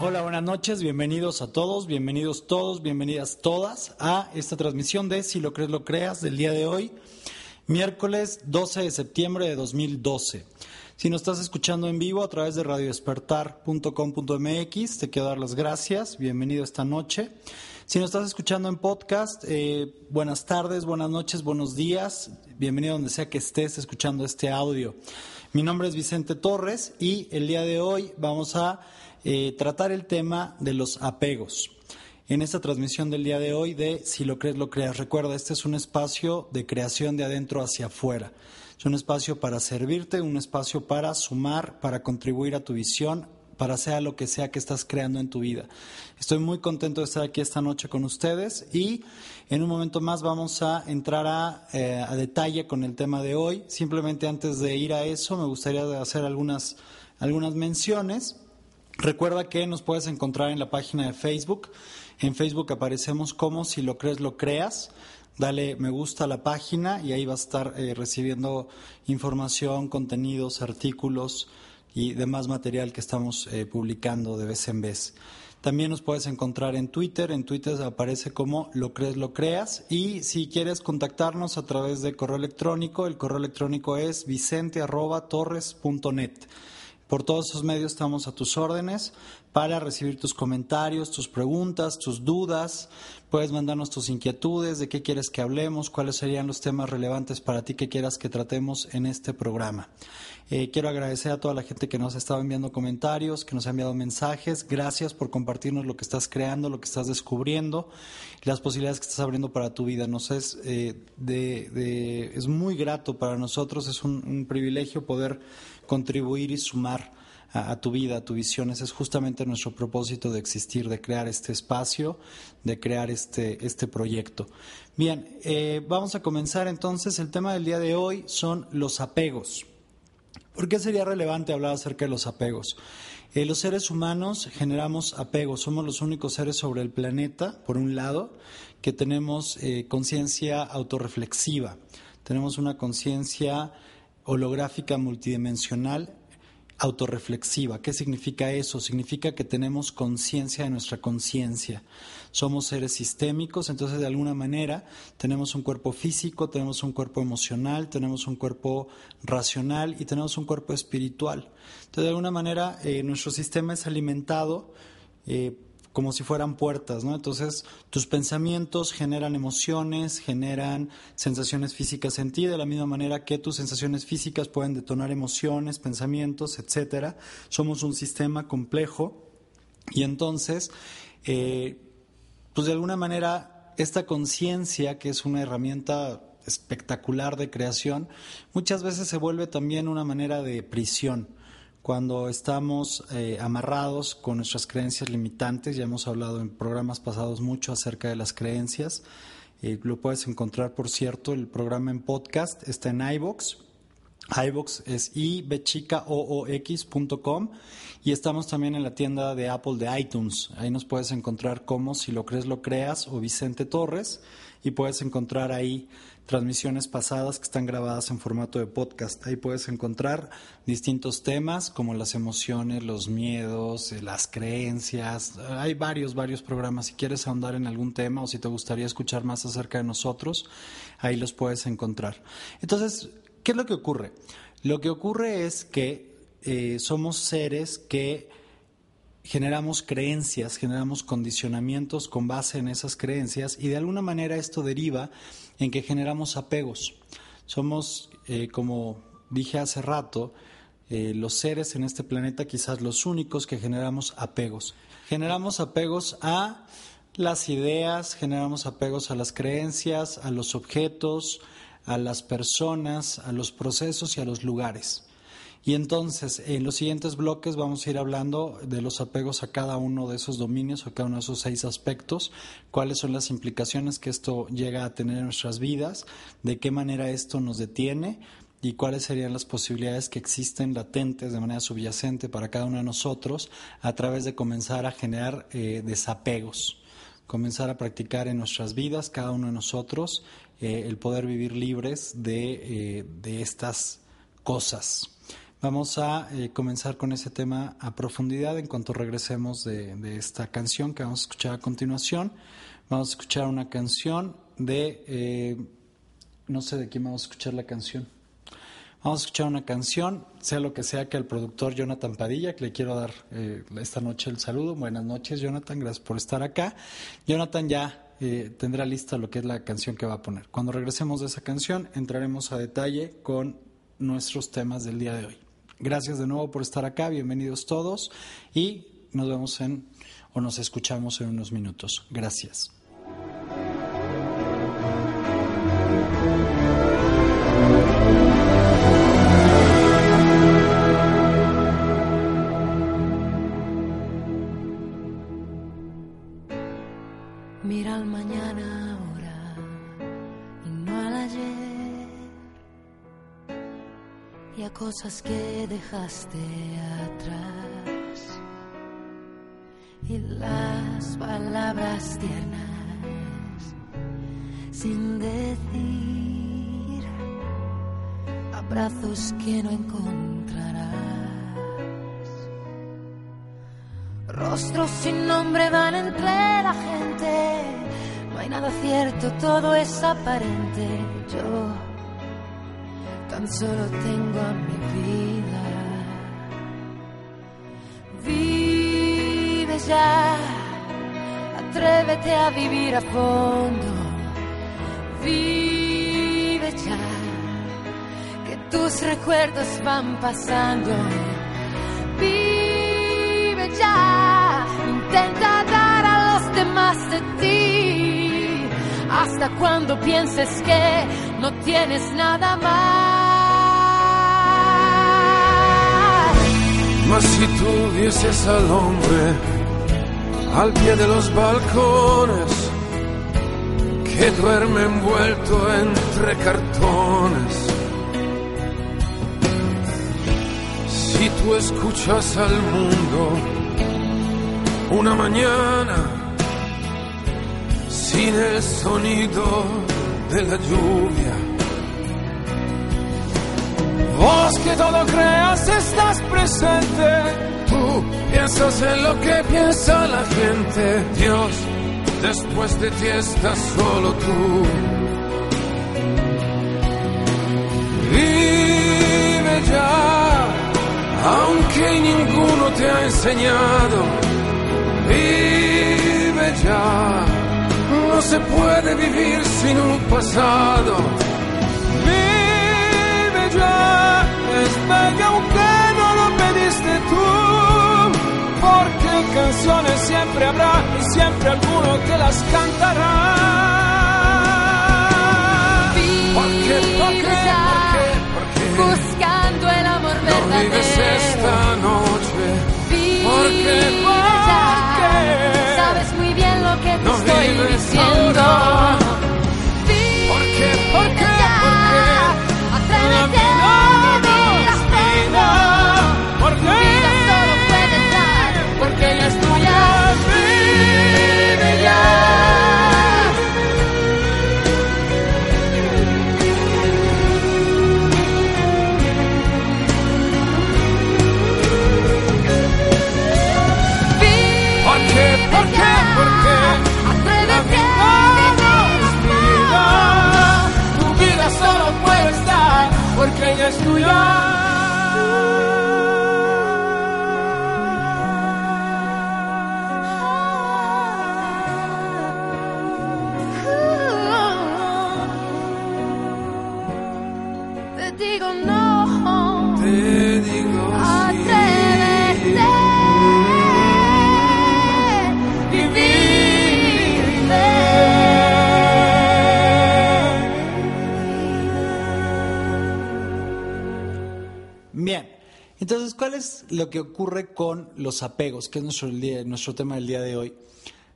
Hola, buenas noches, bienvenidos a todos, bienvenidos todos, bienvenidas todas a esta transmisión de Si lo crees, lo creas del día de hoy, miércoles 12 de septiembre de 2012. Si nos estás escuchando en vivo a través de radiodespertar.com.mx, te quiero dar las gracias, bienvenido esta noche. Si nos estás escuchando en podcast, eh, buenas tardes, buenas noches, buenos días, bienvenido donde sea que estés escuchando este audio. Mi nombre es Vicente Torres y el día de hoy vamos a eh, tratar el tema de los apegos. En esta transmisión del día de hoy de Si lo crees, lo creas. Recuerda, este es un espacio de creación de adentro hacia afuera. Es un espacio para servirte, un espacio para sumar, para contribuir a tu visión, para sea lo que sea que estás creando en tu vida. Estoy muy contento de estar aquí esta noche con ustedes y en un momento más vamos a entrar a, eh, detalle con el tema de hoy. Simplemente antes de ir a eso me gustaría hacer algunas, algunas menciones. Recuerda que nos puedes encontrar en la página de Facebook. En Facebook aparecemos como si lo crees, lo creas. Dale me gusta a la página y ahí vas a estar eh, recibiendo información, contenidos, artículos y demás material que estamos eh, publicando de vez en vez. También nos puedes encontrar en Twitter. En Twitter aparece como lo crees, lo creas. Y si quieres contactarnos a través de correo electrónico, el correo electrónico es vicente.torres.net. Por todos esos medios estamos a tus órdenes para recibir tus comentarios, tus preguntas, tus dudas. Puedes mandarnos tus inquietudes de qué quieres que hablemos, cuáles serían los temas relevantes para ti que quieras que tratemos en este programa. Eh, quiero agradecer a toda la gente que nos ha estado enviando comentarios, que nos ha enviado mensajes. Gracias por compartirnos lo que estás creando, lo que estás descubriendo, las posibilidades que estás abriendo para tu vida. Nos es, eh, de, es muy grato para nosotros, es un privilegio poder contribuir y sumar a, tu vida, a tu visión. Ese es justamente nuestro propósito de existir, de crear este espacio, de crear este, este proyecto. Bien, eh, vamos a comenzar entonces. El tema del día de hoy son los apegos. ¿Por qué sería relevante hablar acerca de los apegos? Eh, los seres humanos generamos apegos, somos los únicos seres sobre el planeta, por un lado, que tenemos eh, conciencia autorreflexiva, tenemos una conciencia holográfica multidimensional autorreflexiva. ¿Qué significa eso? Significa que tenemos conciencia de nuestra conciencia. Somos seres sistémicos, entonces de alguna manera tenemos un cuerpo físico, tenemos un cuerpo emocional, tenemos un cuerpo racional y tenemos un cuerpo espiritual. Entonces de alguna manera eh, nuestro sistema es alimentado eh, como si fueran puertas, ¿no? Entonces, tus pensamientos generan emociones, generan sensaciones físicas en ti, de la misma manera que tus sensaciones físicas pueden detonar emociones, pensamientos, etcétera. Somos un sistema complejo y entonces, eh, pues de alguna manera, esta conciencia, que es una herramienta espectacular de creación, muchas veces se vuelve también una manera de prisión cuando estamos eh, amarrados con nuestras creencias limitantes, ya hemos hablado en programas pasados mucho acerca de las creencias, eh, lo puedes encontrar, por cierto, el programa en podcast está en iBox. iBox es ibchicaoox.com y estamos también en la tienda de Apple de iTunes. Ahí nos puedes encontrar como si lo crees lo creas o Vicente Torres y puedes encontrar ahí transmisiones pasadas que están grabadas en formato de podcast. Ahí puedes encontrar distintos temas como las emociones, los miedos, eh, las creencias. Hay varios, varios programas. Si quieres ahondar en algún tema o si te gustaría escuchar más acerca de nosotros, ahí los puedes encontrar. Entonces, ¿qué es lo que ocurre? Lo que ocurre es que eh, somos seres que generamos creencias, generamos condicionamientos con base en esas creencias y de alguna manera esto deriva en que generamos apegos. Somos, eh, como dije hace rato, eh, los seres en este planeta quizás los únicos que generamos apegos. Generamos apegos a las ideas, generamos apegos a las creencias, a los objetos, a las personas, a los procesos y a los lugares. Y entonces, en los siguientes bloques vamos a ir hablando de los apegos a cada uno de esos dominios, a cada uno de esos seis aspectos, cuáles son las implicaciones que esto llega a tener en nuestras vidas, de qué manera esto nos detiene y cuáles serían las posibilidades que existen latentes de manera subyacente para cada uno de nosotros a través de comenzar a generar eh, desapegos, comenzar a practicar en nuestras vidas, cada uno de nosotros, eh, el poder vivir libres de, eh, de estas cosas. Vamos a eh, comenzar con ese tema a profundidad en cuanto regresemos de, de, esta canción que vamos a escuchar a continuación. Vamos a escuchar una canción de, no sé de quién vamos a escuchar la canción. Vamos a escuchar una canción, sea lo que sea que el productor Jonathan Padilla, que le quiero dar esta noche el saludo. Buenas noches, Jonathan, gracias por estar acá. Jonathan ya eh, tendrá lista lo que es la canción que va a poner. Cuando regresemos de esa canción, entraremos a detalle con nuestros temas del día de hoy. Gracias de nuevo por estar acá, bienvenidos todos y nos vemos en o nos escuchamos en unos minutos. Gracias. Mira al mañana ahora y no al ayer. Y a cosas que dejaste atrás. Y las palabras tiernas sin decir. Abrazos que no encontrarás. Rostros sin nombre van entre la gente. No hay nada cierto, todo es aparente. Yo tan solo tengo a mi vida. Vive ya, atrévete a vivir a fondo. Vive ya, que tus recuerdos van pasando. Vive ya, intenta dar a los demás de ti. Hasta cuando pienses que no tienes nada más. Mas si tú vieses al hombre al pie de los balcones que duerme envuelto entre cartones. Si tú escuchas al mundo una mañana sin el sonido de la lluvia. Vos que todo creas estás presente, tú piensas en lo que piensa la gente. Dios, después de ti estás solo tú. Vive ya, aunque ninguno te ha enseñado. Vive ya, no se puede vivir sin un pasado. Vive ya, es bello aunque no lo pediste tú. Porque canciones siempre habrá y siempre alguno que las cantará. Vive ya, ¿Por qué? ¿Por qué? buscando el amor No vives verdadero. esta noche. Vive ¿Por qué? ¿Por ya, qué? Sabes muy bien lo que te No estoy diciendo. ahora. Vive ¿Por qué? ¿Por qué? ya, ¿Por qué? Atrévete a vivir a porque ella es tuya. Entonces, ¿cuál es lo que ocurre con los apegos, que es nuestro, nuestro tema del día de hoy?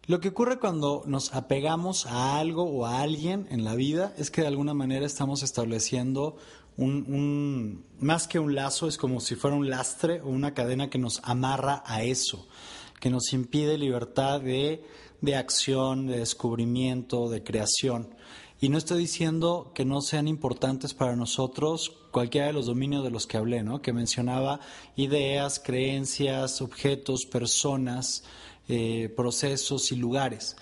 Lo que ocurre cuando nos apegamos a algo o a alguien en la vida es que de alguna manera estamos estableciendo un, un- más que un lazo, es como si fuera un lastre o una cadena que nos amarra a eso, que nos impide libertad de, de acción, de descubrimiento, de creación. Y no estoy diciendo que no sean importantes para nosotros cualquiera de los dominios de los que hablé, ¿no? Que mencionaba ideas, creencias, objetos, personas, eh, procesos y lugares.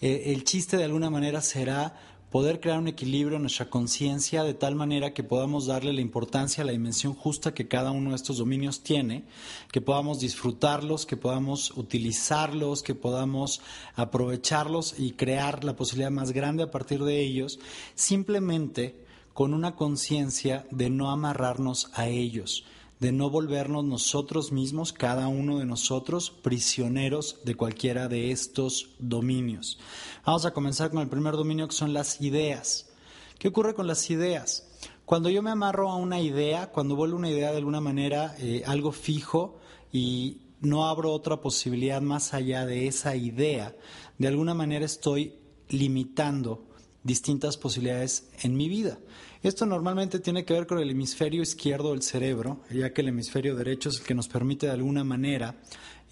Eh, el chiste de alguna manera será poder crear un equilibrio en nuestra conciencia de tal manera que podamos darle la importancia la dimensión justa que cada uno de estos dominios tiene, que podamos disfrutarlos, que podamos utilizarlos, que podamos aprovecharlos y crear la posibilidad más grande a partir de ellos, simplemente con una conciencia de no amarrarnos a ellos de no volvernos nosotros mismos, cada uno de nosotros, prisioneros de cualquiera de estos dominios. Vamos a comenzar con el primer dominio que son las ideas. ¿Qué ocurre con las ideas? Cuando yo me amarro a una idea, cuando vuelvo una idea de alguna manera eh, algo fijo y no abro otra posibilidad más allá de esa idea, de alguna manera estoy limitando distintas posibilidades en mi vida. Esto normalmente tiene que ver con el hemisferio izquierdo del cerebro, ya que el hemisferio derecho es el que nos permite de alguna manera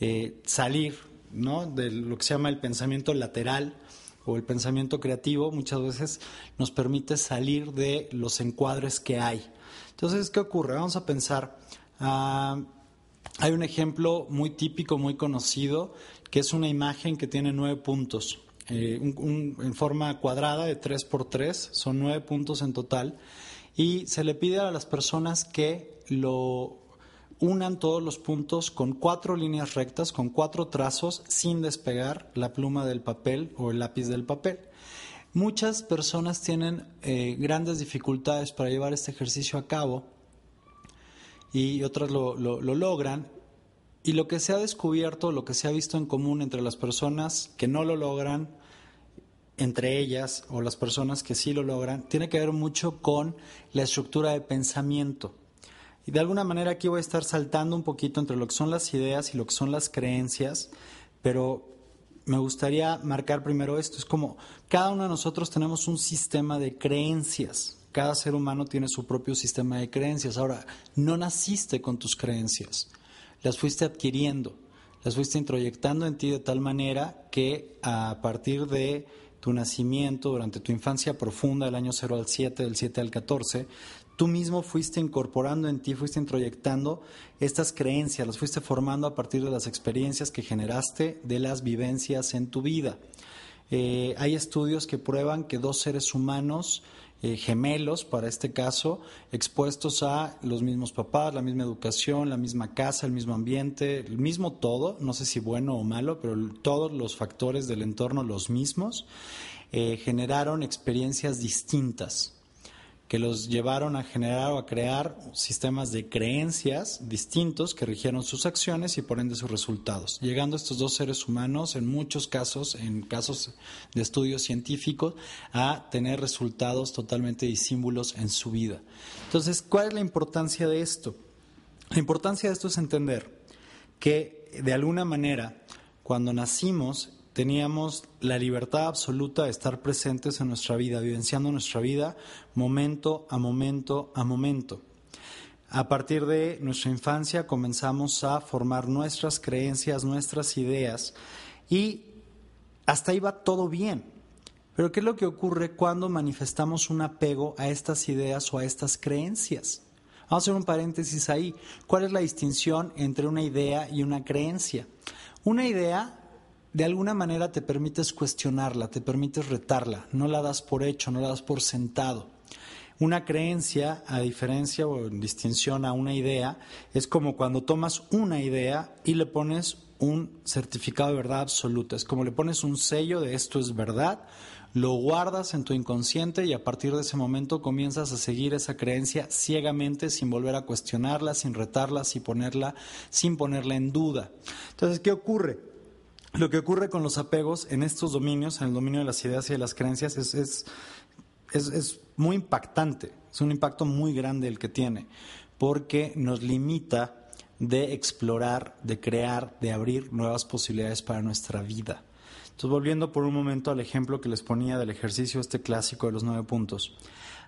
eh, salir ¿no? de lo que se llama el pensamiento lateral o el pensamiento creativo, muchas veces nos permite salir de los encuadres que hay. Entonces, ¿qué ocurre? Vamos a pensar, ah, hay un ejemplo muy típico, muy conocido, que es una imagen que tiene nueve puntos. Eh, en forma cuadrada de 3 por 3, son nueve puntos en total, y se le pide a las personas que lo unan todos los puntos con cuatro líneas rectas, con cuatro trazos, sin despegar la pluma del papel o el lápiz del papel. Muchas personas tienen eh, grandes dificultades para llevar este ejercicio a cabo y otras lo logran y lo que se ha descubierto, lo que se ha visto en común entre las personas que no lo logran, entre ellas, o las personas que sí lo logran, tiene que ver mucho con la estructura de pensamiento. Y de alguna manera aquí voy a estar saltando un poquito entre lo que son las ideas y lo que son las creencias, pero me gustaría marcar primero esto. Es como cada uno de nosotros tenemos un sistema de creencias. Cada ser humano tiene su propio sistema de creencias. Ahora, no naciste con tus creencias las fuiste adquiriendo, las fuiste introyectando en ti de tal manera que a partir de tu nacimiento, durante tu infancia profunda, del año 0 al 7, del 7 al 14, tú mismo fuiste incorporando en ti, fuiste introyectando estas creencias, las fuiste formando a partir de las experiencias que generaste, de las vivencias en tu vida. Eh, hay estudios que prueban que dos seres humanos eh, gemelos, para este caso, expuestos a los mismos papás, la misma educación, la misma casa, el mismo ambiente, el mismo todo, no sé si bueno o malo, pero todos los factores del entorno los mismos, eh, generaron experiencias distintas que los llevaron a generar o a crear sistemas de creencias distintos que rigieron sus acciones y por ende sus resultados, llegando estos dos seres humanos en muchos casos, en casos de estudios científicos, a tener resultados totalmente disímbulos en su vida. Entonces, ¿cuál es la importancia de esto? La importancia de esto es entender que de alguna manera, cuando nacimos, teníamos la libertad absoluta de estar presentes en nuestra vida, vivenciando nuestra vida momento a momento a momento. A partir de nuestra infancia comenzamos a formar nuestras creencias, nuestras ideas y hasta ahí va todo bien. Pero ¿qué es lo que ocurre cuando manifestamos un apego a estas ideas o a estas creencias? Vamos a hacer un paréntesis ahí. ¿Cuál es la distinción entre una idea y una creencia? Una idea de alguna manera te permites cuestionarla, te permites retarla, no la das por hecho, no la das por sentado. Una creencia, a diferencia o en distinción a una idea, es como cuando tomas una idea y le pones un certificado de verdad absoluta. Es como le pones un sello de esto es verdad, lo guardas en tu inconsciente y a partir de ese momento comienzas a seguir esa creencia ciegamente sin volver a cuestionarla, sin retarla, sin ponerla, sin ponerla en duda. Entonces, ¿qué ocurre? Lo que ocurre con los apegos en estos dominios, en el dominio de las ideas y de las creencias, es, es, es, muy impactante, es un impacto muy grande el que tiene, porque nos limita de explorar, de crear, de abrir nuevas posibilidades para nuestra vida. Entonces, volviendo por un momento al ejemplo que les ponía del ejercicio este clásico de los nueve puntos,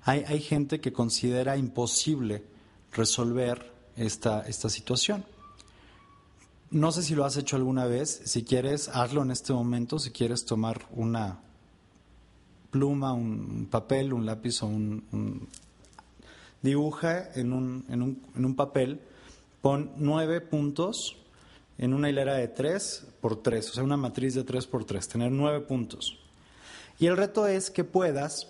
hay, hay gente que considera imposible resolver esta, esta situación. No sé si lo has hecho alguna vez. Si quieres, hazlo en este momento. Si quieres tomar una pluma, un papel, un lápiz o un... dibuja en un, en, un, en un papel, pon nueve puntos en una hilera de tres por tres, o sea, una matriz de tres por tres, tener nueve puntos. Y el reto es que puedas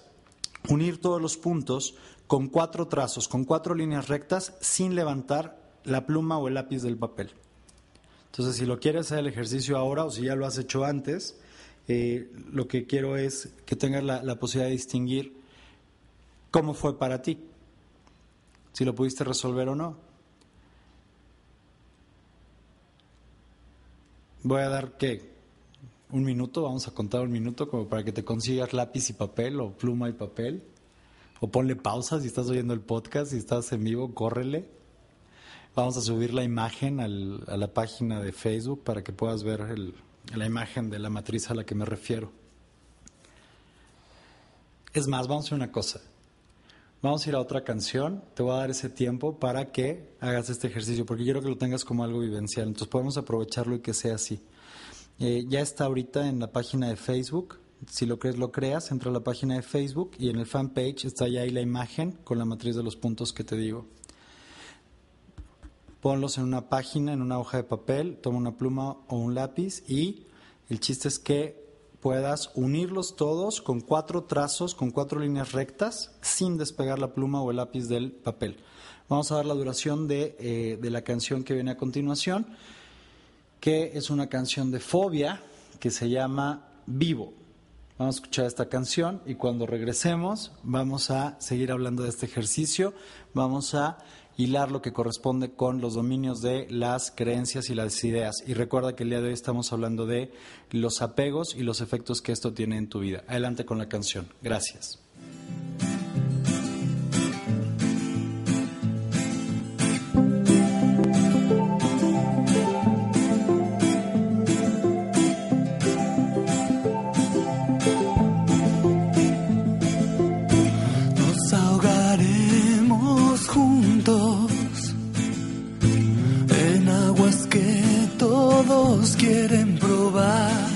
unir todos los puntos con cuatro trazos, con cuatro líneas rectas, sin levantar la pluma o el lápiz del papel. Entonces, si lo quieres hacer el ejercicio ahora o si ya lo has hecho antes, eh, lo que quiero es que tengas la, la posibilidad de distinguir cómo fue para ti, si lo pudiste resolver o no. Voy a dar, ¿qué? Un minuto, vamos a contar un minuto como para que te consigas lápiz y papel o pluma y papel. O ponle pausa si estás oyendo el podcast, si estás en vivo, córrele. Vamos a subir la imagen a la página de Facebook para que puedas ver la imagen de la matriz a la que me refiero. Es más, vamos a hacer una cosa. Vamos a ir a otra canción. Te voy a dar ese tiempo para que hagas este ejercicio, porque quiero que lo tengas como algo vivencial. Entonces podemos aprovecharlo y que sea así. Eh, ya está ahorita en la página de Facebook. Si lo crees, lo creas. Entra a la página de Facebook y en el fanpage está ya ahí la imagen con la matriz de los puntos que te digo. Ponlos en una página, en una hoja de papel, toma una pluma o un lápiz y el chiste es que puedas unirlos todos con cuatro trazos, con cuatro líneas rectas, sin despegar la pluma o el lápiz del papel. Vamos a dar la duración de, eh, de la canción que viene a continuación, que es una canción de fobia que se llama Vivo. Vamos a escuchar esta canción y cuando regresemos vamos a seguir hablando de este ejercicio, vamos a hilar lo que corresponde con los dominios de las creencias y las ideas. Y recuerda que el día de hoy estamos hablando de los apegos y los efectos que esto tiene en tu vida. Adelante con la canción. Gracias. quieren probar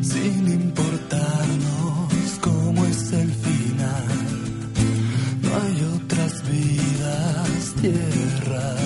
sin importarnos cómo es el final. No hay otras vidas, tierra.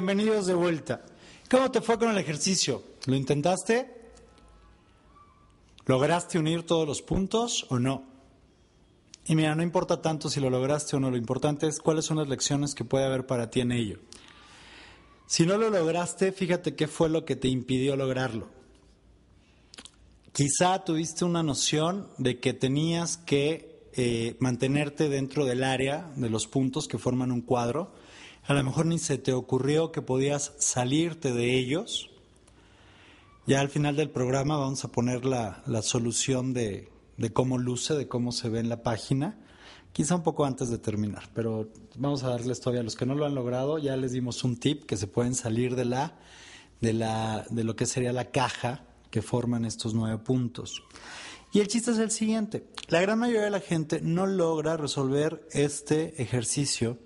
Bienvenidos de vuelta. ¿Cómo te fue con el ejercicio? ¿Lo intentaste? ¿Lograste unir todos los puntos o no? Y mira, no importa tanto si lo lograste o no, lo importante es cuáles son las lecciones que puede haber para ti en ello. Si no lo lograste, fíjate qué fue lo que te impidió lograrlo. Quizá tuviste una noción de que tenías que eh, mantenerte dentro del área de los puntos que forman un cuadro. A lo mejor ni se te ocurrió que podías salirte de ellos. Ya al final del programa vamos a poner la, la solución de, de cómo luce, de cómo se ve en la página quizá un poco antes de terminar, pero vamos a darles todavía a los que no lo han logrado, ya les dimos un tip que se pueden salir de la de la de lo que sería la caja que forman estos nueve puntos. Y el chiste es el siguiente, la gran mayoría de la gente no logra resolver este ejercicio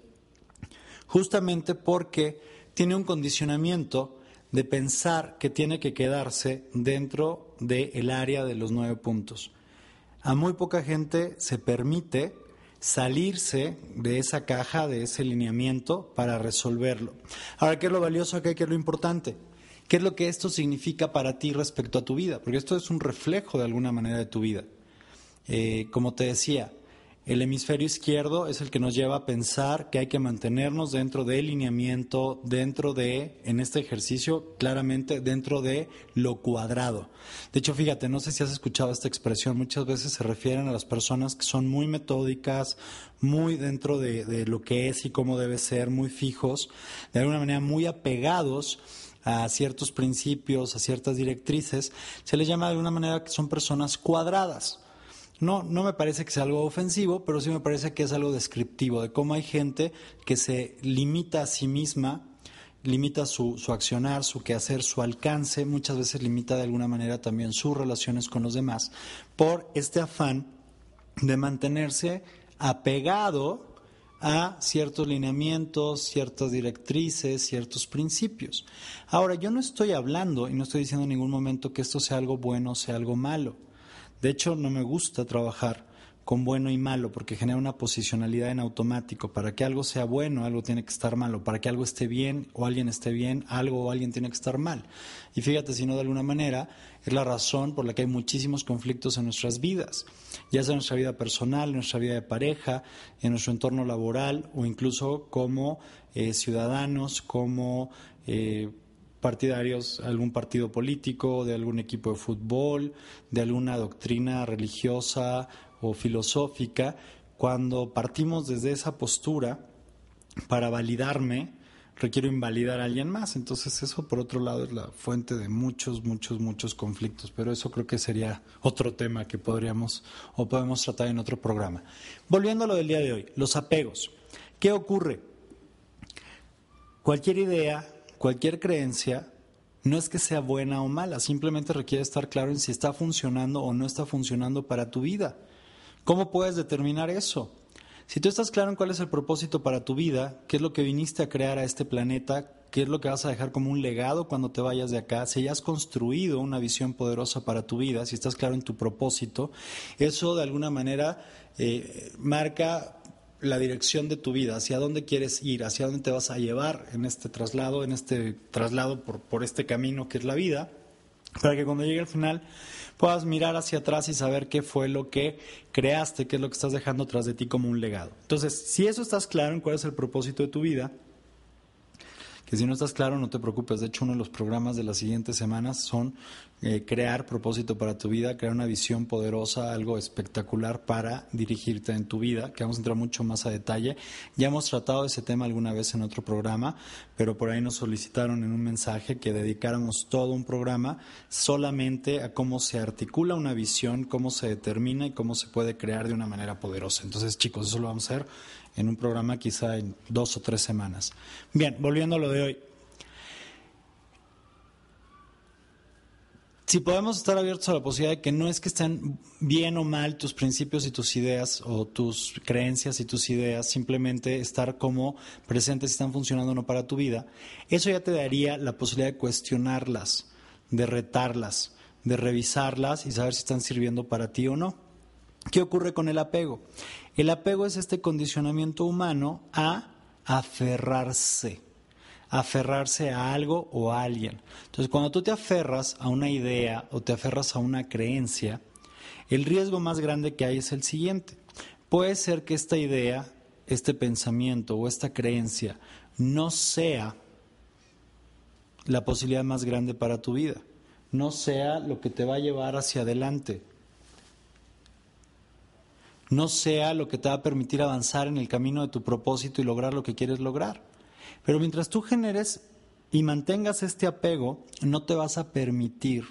justamente porque tiene un condicionamiento de pensar que tiene que quedarse dentro del área de los nueve puntos. A muy poca gente se permite salirse de esa caja, de ese lineamiento para resolverlo. Ahora, ¿qué es lo valioso acá? ¿Qué es lo importante? ¿Qué es lo que esto significa para ti respecto a tu vida? Porque esto es un reflejo de alguna manera de tu vida. Eh, como te decía, el hemisferio izquierdo es el que nos lleva a pensar que hay que mantenernos dentro del lineamiento, dentro de, en este ejercicio, claramente dentro de lo cuadrado. De hecho, fíjate, no sé si has escuchado esta expresión, muchas veces se refieren a las personas que son muy metódicas, muy dentro de, de lo que es y cómo debe ser, muy fijos, de alguna manera muy apegados a ciertos principios, a ciertas directrices, se les llama de alguna manera que son personas cuadradas. No, no me parece que sea algo ofensivo, pero sí me parece que es algo descriptivo de cómo hay gente que se limita a sí misma, limita su, su accionar, su quehacer, su alcance, muchas veces limita de alguna manera también sus relaciones con los demás, por este afán de mantenerse apegado a ciertos lineamientos, ciertas directrices, ciertos principios. Ahora, yo no estoy hablando y no estoy diciendo en ningún momento que esto sea algo bueno o sea algo malo. De hecho, no me gusta trabajar con bueno y malo porque genera una posicionalidad en automático. Para que algo sea bueno, algo tiene que estar malo. Para que algo esté bien o alguien esté bien, algo o alguien tiene que estar mal. Y fíjate, si no de alguna manera, es la razón por la que hay muchísimos conflictos en nuestras vidas, ya sea en nuestra vida personal, en nuestra vida de pareja, en nuestro entorno laboral o incluso como eh, ciudadanos, como eh, partidarios de algún partido político, de algún equipo de fútbol, de alguna doctrina religiosa o filosófica, cuando partimos desde esa postura para validarme, requiero invalidar a alguien más. Entonces eso, por otro lado, es la fuente de muchos, muchos, muchos conflictos. Pero eso creo que sería otro tema que podríamos o podemos tratar en otro programa. Volviendo a lo del día de hoy, los apegos. ¿Qué ocurre? Cualquier idea, Cualquier creencia no es que sea buena o mala, simplemente requiere estar claro en si está funcionando o no está funcionando para tu vida. ¿Cómo puedes determinar eso? Si tú estás claro en cuál es el propósito para tu vida, qué es lo que viniste a crear a este planeta, qué es lo que vas a dejar como un legado cuando te vayas de acá, si ya has construido una visión poderosa para tu vida, si estás claro en tu propósito, eso de alguna manera eh, marca la dirección de tu vida, hacia dónde quieres ir, hacia dónde te vas a llevar en este traslado, en este traslado por, por este camino que es la vida, para que cuando llegue al final puedas mirar hacia atrás y saber qué fue lo que creaste, qué es lo que estás dejando tras de ti como un legado. Entonces, si eso estás claro en cuál es el propósito de tu vida, si no estás claro, no te preocupes. De hecho, uno de los programas de las siguientes semanas son eh, crear propósito para tu vida, crear una visión poderosa, algo espectacular para dirigirte en tu vida, que vamos a entrar mucho más a detalle. Ya hemos tratado ese tema alguna vez en otro programa, pero por ahí nos solicitaron en un mensaje que dedicáramos todo un programa solamente a cómo se articula una visión, cómo se determina y cómo se puede crear de una manera poderosa. Entonces, chicos, eso lo vamos a hacer en un programa quizá en dos o tres semanas. Bien, volviendo a lo de hoy. Si podemos estar abiertos a la posibilidad de que no es que estén bien o mal tus principios y tus ideas o tus creencias y tus ideas, simplemente estar como presentes si están funcionando o no para tu vida, eso ya te daría la posibilidad de cuestionarlas, de retarlas, de revisarlas y saber si están sirviendo para ti o no. ¿Qué ocurre con el apego? El apego es este condicionamiento humano a aferrarse, aferrarse a algo o a alguien. Entonces, cuando tú te aferras a una idea o te aferras a una creencia, el riesgo más grande que hay es el siguiente. Puede ser que esta idea, este pensamiento o esta creencia no sea la posibilidad más grande para tu vida, no sea lo que te va a llevar hacia adelante, no sea lo que te va a permitir avanzar en el camino de tu propósito y lograr lo que quieres lograr. Pero mientras tú generes y mantengas este apego, no te vas a permitir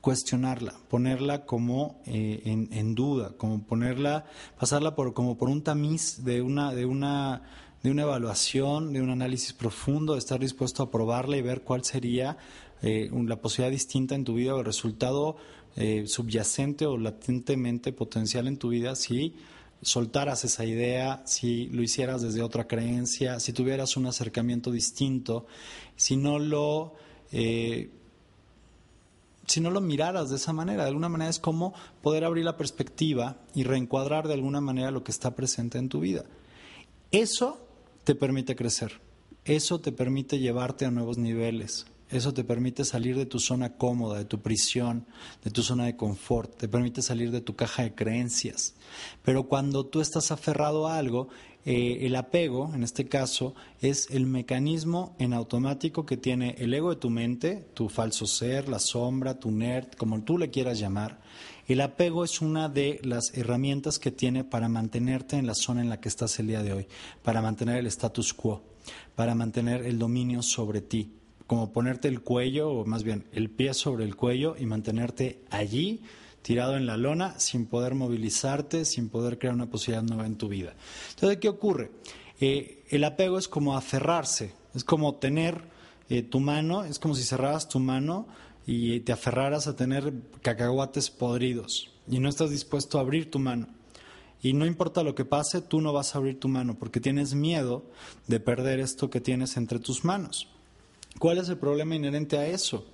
cuestionarla, ponerla como eh, en, duda, como ponerla, pasarla por como por un tamiz de una, de una, de una evaluación, de un análisis profundo, de estar dispuesto a probarla y ver cuál sería eh, la posibilidad distinta en tu vida o el resultado eh, subyacente o latentemente potencial en tu vida si soltaras esa idea, si lo hicieras desde otra creencia, si tuvieras un acercamiento distinto, si no lo eh, si no lo miraras de esa manera. De alguna manera es como poder abrir la perspectiva y reencuadrar de alguna manera lo que está presente en tu vida. Eso te permite crecer, eso te permite llevarte a nuevos niveles, eso te permite salir de tu zona cómoda, de tu prisión, de tu zona de confort, te permite salir de tu caja de creencias. Pero cuando tú estás aferrado a algo, eh, el apego, en este caso, es el mecanismo en automático que tiene el ego de tu mente, tu falso ser, la sombra, tu nerd, como tú le quieras llamar. El apego es una de las herramientas que tiene para mantenerte en la zona en la que estás el día de hoy, para mantener el status quo, para mantener el dominio sobre ti como ponerte el cuello, o más bien el pie sobre el cuello y mantenerte allí, tirado en la lona, sin poder movilizarte, sin poder crear una posibilidad nueva en tu vida. Entonces, ¿qué ocurre? Eh, el apego es como aferrarse, es como tener eh, tu mano, es como si cerraras tu mano y te aferraras a tener cacahuates podridos y no estás dispuesto a abrir tu mano. Y no importa lo que pase, tú no vas a abrir tu mano porque tienes miedo de perder esto que tienes entre tus manos. ¿Cuál es el problema inherente a eso?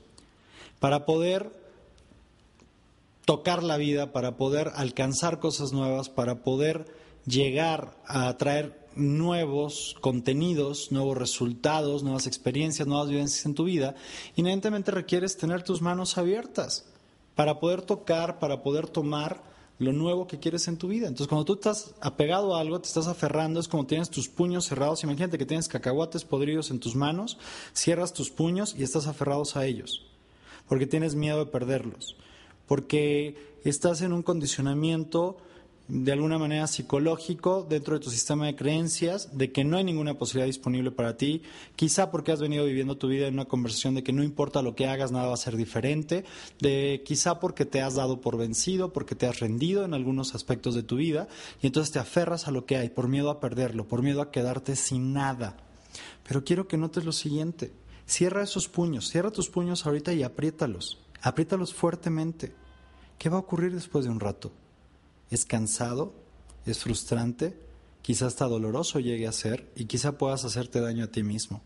Para poder tocar la vida, para poder alcanzar cosas nuevas, para poder llegar a atraer nuevos contenidos, nuevos resultados, nuevas experiencias, nuevas vivencias en tu vida, inherentemente requieres tener tus manos abiertas para poder tocar, para poder tomar lo nuevo que quieres en tu vida. Entonces, cuando tú estás apegado a algo, te estás aferrando, es como tienes tus puños cerrados. Imagínate que tienes cacahuates podridos en tus manos, cierras tus puños y estás aferrados a ellos, porque tienes miedo de perderlos, porque estás en un condicionamiento de alguna manera psicológico dentro de tu sistema de creencias de que no hay ninguna posibilidad disponible para ti, quizá porque has venido viviendo tu vida en una conversación de que no importa lo que hagas, nada va a ser diferente, de quizá porque te has dado por vencido, porque te has rendido en algunos aspectos de tu vida y entonces te aferras a lo que hay por miedo a perderlo, por miedo a quedarte sin nada. Pero quiero que notes lo siguiente, cierra esos puños, cierra tus puños ahorita y apriétalos, apriétalos fuertemente. ¿Qué va a ocurrir después de un rato? Es cansado, es frustrante, quizá hasta doloroso llegue a ser y quizá puedas hacerte daño a ti mismo.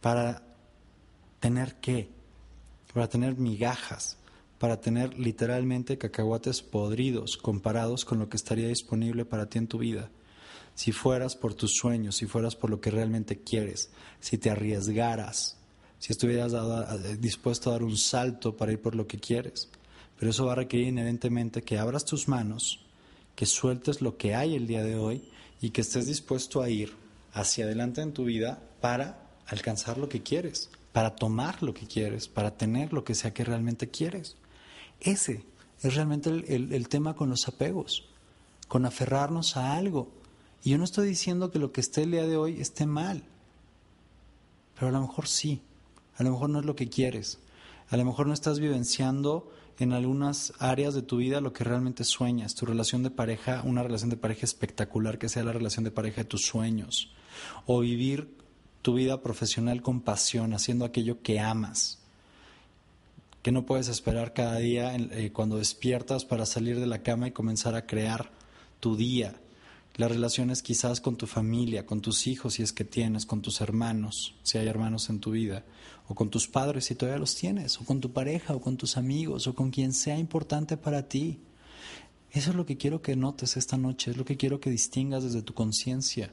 Para tener qué? Para tener migajas, para tener literalmente cacahuates podridos comparados con lo que estaría disponible para ti en tu vida. Si fueras por tus sueños, si fueras por lo que realmente quieres, si te arriesgaras, si estuvieras dispuesto a dar un salto para ir por lo que quieres. Pero eso va a requerir inherentemente que abras tus manos, que sueltes lo que hay el día de hoy y que estés dispuesto a ir hacia adelante en tu vida para alcanzar lo que quieres, para tomar lo que quieres, para tener lo que sea que realmente quieres. Ese es realmente el, tema con los apegos, con aferrarnos a algo. Y yo no estoy diciendo que lo que esté el día de hoy esté mal, pero a lo mejor sí, a lo mejor no es lo que quieres, a lo mejor no estás vivenciando en algunas áreas de tu vida lo que realmente sueñas, tu relación de pareja, una relación de pareja espectacular que sea la relación de pareja de tus sueños, o vivir tu vida profesional con pasión, haciendo aquello que amas, que no puedes esperar cada día eh, cuando despiertas para salir de la cama y comenzar a crear tu día, las relaciones quizás con tu familia, con tus hijos si es que tienes, con tus hermanos, si hay hermanos en tu vida, o con tus padres si todavía los tienes, o con tu pareja, o con tus amigos, o con quien sea importante para ti. Eso es lo que quiero que notes esta noche, es lo que quiero que distingas desde tu conciencia.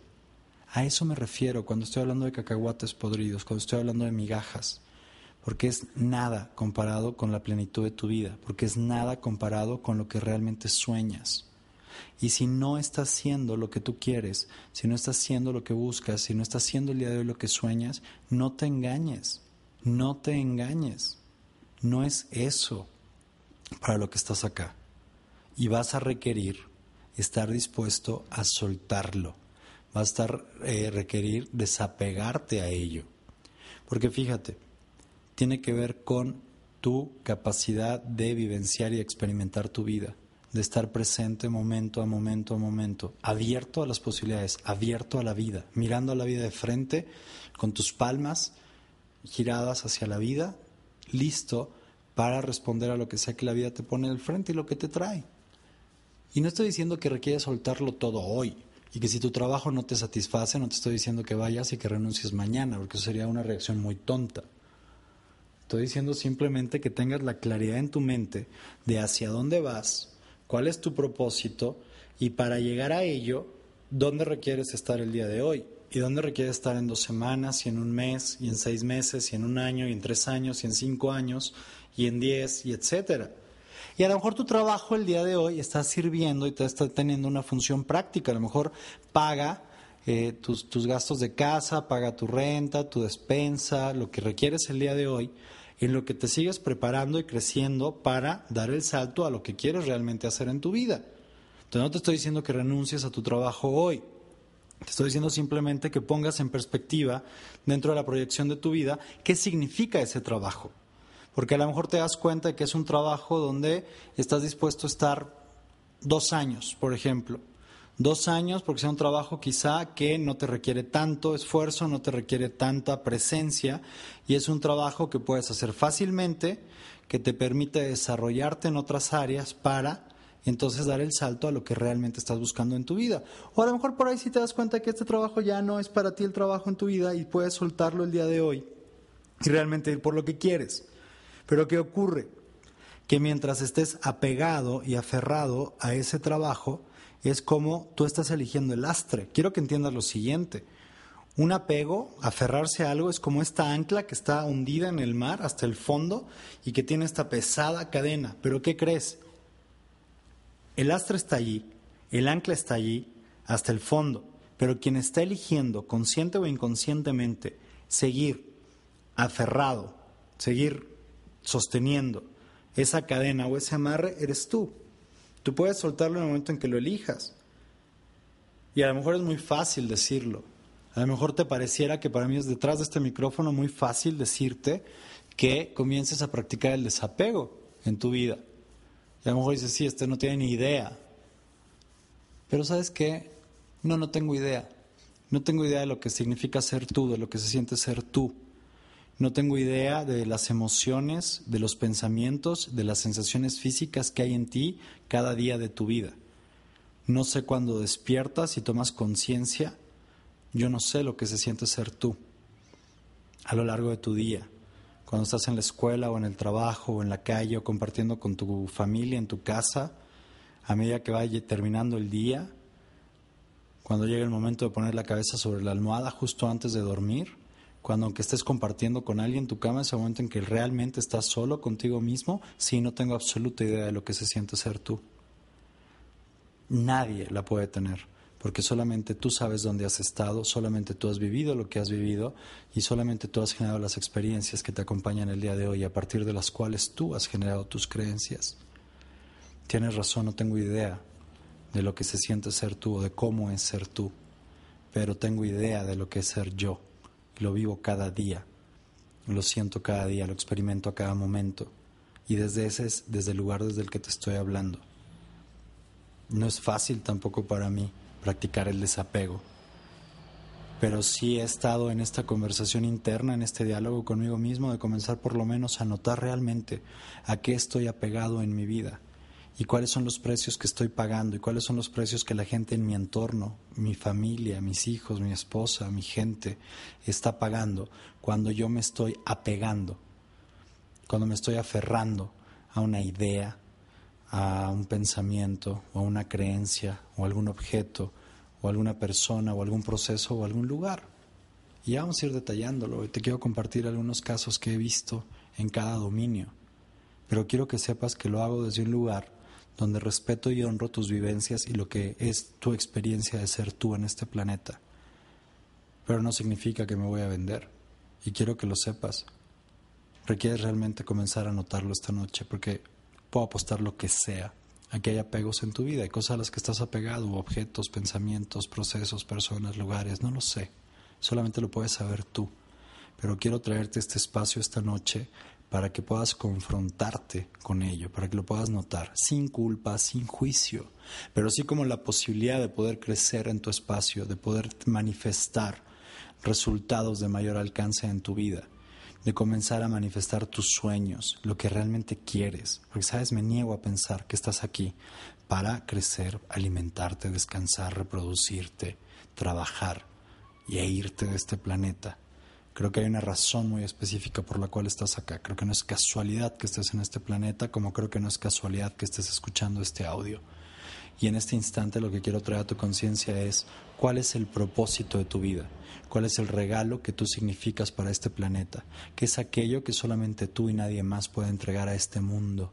A eso me refiero cuando estoy hablando de cacahuates podridos, cuando estoy hablando de migajas, porque es nada comparado con la plenitud de tu vida, porque es nada comparado con lo que realmente sueñas. Y si no estás haciendo lo que tú quieres, si no estás haciendo lo que buscas, si no estás haciendo el día de hoy lo que sueñas, no te engañes, no te engañes. No es eso para lo que estás acá. Y vas a requerir estar dispuesto a soltarlo. Vas a estar eh, requerir desapegarte a ello. Porque fíjate, tiene que ver con tu capacidad de vivenciar y experimentar tu vida de estar presente momento a momento a momento, abierto a las posibilidades, abierto a la vida, mirando a la vida de frente, con tus palmas giradas hacia la vida, listo para responder a lo que sea que la vida te pone al frente y lo que te trae. Y no estoy diciendo que requieres soltarlo todo hoy y que si tu trabajo no te satisface, no te estoy diciendo que vayas y que renuncies mañana, porque eso sería una reacción muy tonta. Estoy diciendo simplemente que tengas la claridad en tu mente de hacia dónde vas, cuál es tu propósito y para llegar a ello, dónde requieres estar el día de hoy y dónde requieres estar en dos semanas y en un mes y en seis meses y en un año y en tres años y en cinco años y en diez y etcétera. Y a lo mejor tu trabajo el día de hoy está sirviendo y te está teniendo una función práctica. A lo mejor paga eh, tus, tus gastos de casa, paga tu renta, tu despensa, lo que requieres el día de hoy en lo que te sigues preparando y creciendo para dar el salto a lo que quieres realmente hacer en tu vida. Entonces no te estoy diciendo que renuncies a tu trabajo hoy. Te estoy diciendo simplemente que pongas en perspectiva dentro de la proyección de tu vida qué significa ese trabajo. Porque a lo mejor te das cuenta de que es un trabajo donde estás dispuesto a estar dos años, por ejemplo, dos años porque sea un trabajo quizá que no te requiere tanto esfuerzo, no te requiere tanta presencia y es un trabajo que puedes hacer fácilmente, que te permite desarrollarte en otras áreas para entonces dar el salto a lo que realmente estás buscando en tu vida. O a lo mejor por ahí si te das cuenta que este trabajo ya no es para ti el trabajo en tu vida y puedes soltarlo el día de hoy y realmente ir por lo que quieres. Pero ¿qué ocurre? Que mientras estés apegado y aferrado a ese trabajo, es como tú estás eligiendo el astre. Quiero que entiendas lo siguiente. Un apego, aferrarse a algo, es como esta ancla que está hundida en el mar hasta el fondo y que tiene esta pesada cadena. Pero ¿qué crees? El astre está allí, el ancla está allí, hasta el fondo. Pero quien está eligiendo, consciente o inconscientemente, seguir aferrado, seguir sosteniendo esa cadena o ese amarre, eres tú. Tú puedes soltarlo en el momento en que lo elijas. Y a lo mejor es muy fácil decirlo. A lo mejor te pareciera que para mí es detrás de este micrófono muy fácil decirte que comiences a practicar el desapego en tu vida. Y a lo mejor dices, sí, este no tiene ni idea. Pero ¿sabes qué? No, no tengo idea. No tengo idea de lo que significa ser tú, de lo que se siente ser tú. No tengo idea de las emociones, de los pensamientos, de las sensaciones físicas que hay en ti cada día de tu vida. No sé cuándo despiertas y tomas conciencia, yo no sé lo que se siente ser tú a lo largo de tu día. Cuando estás en la escuela o en el trabajo o en la calle o compartiendo con tu familia en tu casa, a medida que vaya terminando el día, cuando llegue el momento de poner la cabeza sobre la almohada justo antes de dormir, cuando aunque estés compartiendo con alguien tu cama, es el momento en que realmente estás solo contigo mismo, sí, no tengo absoluta idea de lo que se siente ser tú. Nadie la puede tener, porque solamente tú sabes dónde has estado, solamente tú has vivido lo que has vivido y solamente tú has generado las experiencias que te acompañan el día de hoy, a partir de las cuales tú has generado tus creencias. Tienes razón, no tengo idea de lo que se siente ser tú o de cómo es ser tú, pero tengo idea de lo que es ser yo lo vivo cada día, lo siento cada día, lo experimento a cada momento y desde ese es desde el lugar desde el que te estoy hablando. No es fácil tampoco para mí practicar el desapego, pero sí he estado en esta conversación interna, en este diálogo conmigo mismo, de comenzar por lo menos a notar realmente a qué estoy apegado en mi vida y cuáles son los precios que estoy pagando y cuáles son los precios que la gente en mi entorno, mi familia, mis hijos, mi esposa, mi gente está pagando cuando yo me estoy apegando, cuando me estoy aferrando a una idea, a un pensamiento o a una creencia o algún objeto o alguna persona o algún proceso o algún lugar. Y vamos a ir detallándolo. Te quiero compartir algunos casos que he visto en cada dominio. Pero quiero que sepas que lo hago desde un lugar donde respeto y honro tus vivencias y lo que es tu experiencia de ser tú en este planeta. Pero no significa que me voy a vender. Y quiero que lo sepas. Requieres realmente comenzar a notarlo esta noche porque puedo apostar lo que sea a que hay apegos en tu vida, hay cosas a las que estás apegado, objetos, pensamientos, procesos, personas, lugares, no lo sé. Solamente lo puedes saber tú. Pero quiero traerte este espacio esta noche para que puedas confrontarte con ello, para que lo puedas notar, sin culpa, sin juicio, pero sí como la posibilidad de poder crecer en tu espacio, de poder manifestar resultados de mayor alcance en tu vida, de comenzar a manifestar tus sueños, lo que realmente quieres, porque sabes, me niego a pensar que estás aquí para crecer, alimentarte, descansar, reproducirte, trabajar y irte de este planeta Creo que hay una razón muy específica por la cual estás acá. Creo que no es casualidad que estés en este planeta, como creo que no es casualidad que estés escuchando este audio. Y en este instante lo que quiero traer a tu conciencia es cuál es el propósito de tu vida, cuál es el regalo que tú significas para este planeta, qué es aquello que solamente tú y nadie más puede entregar a este mundo,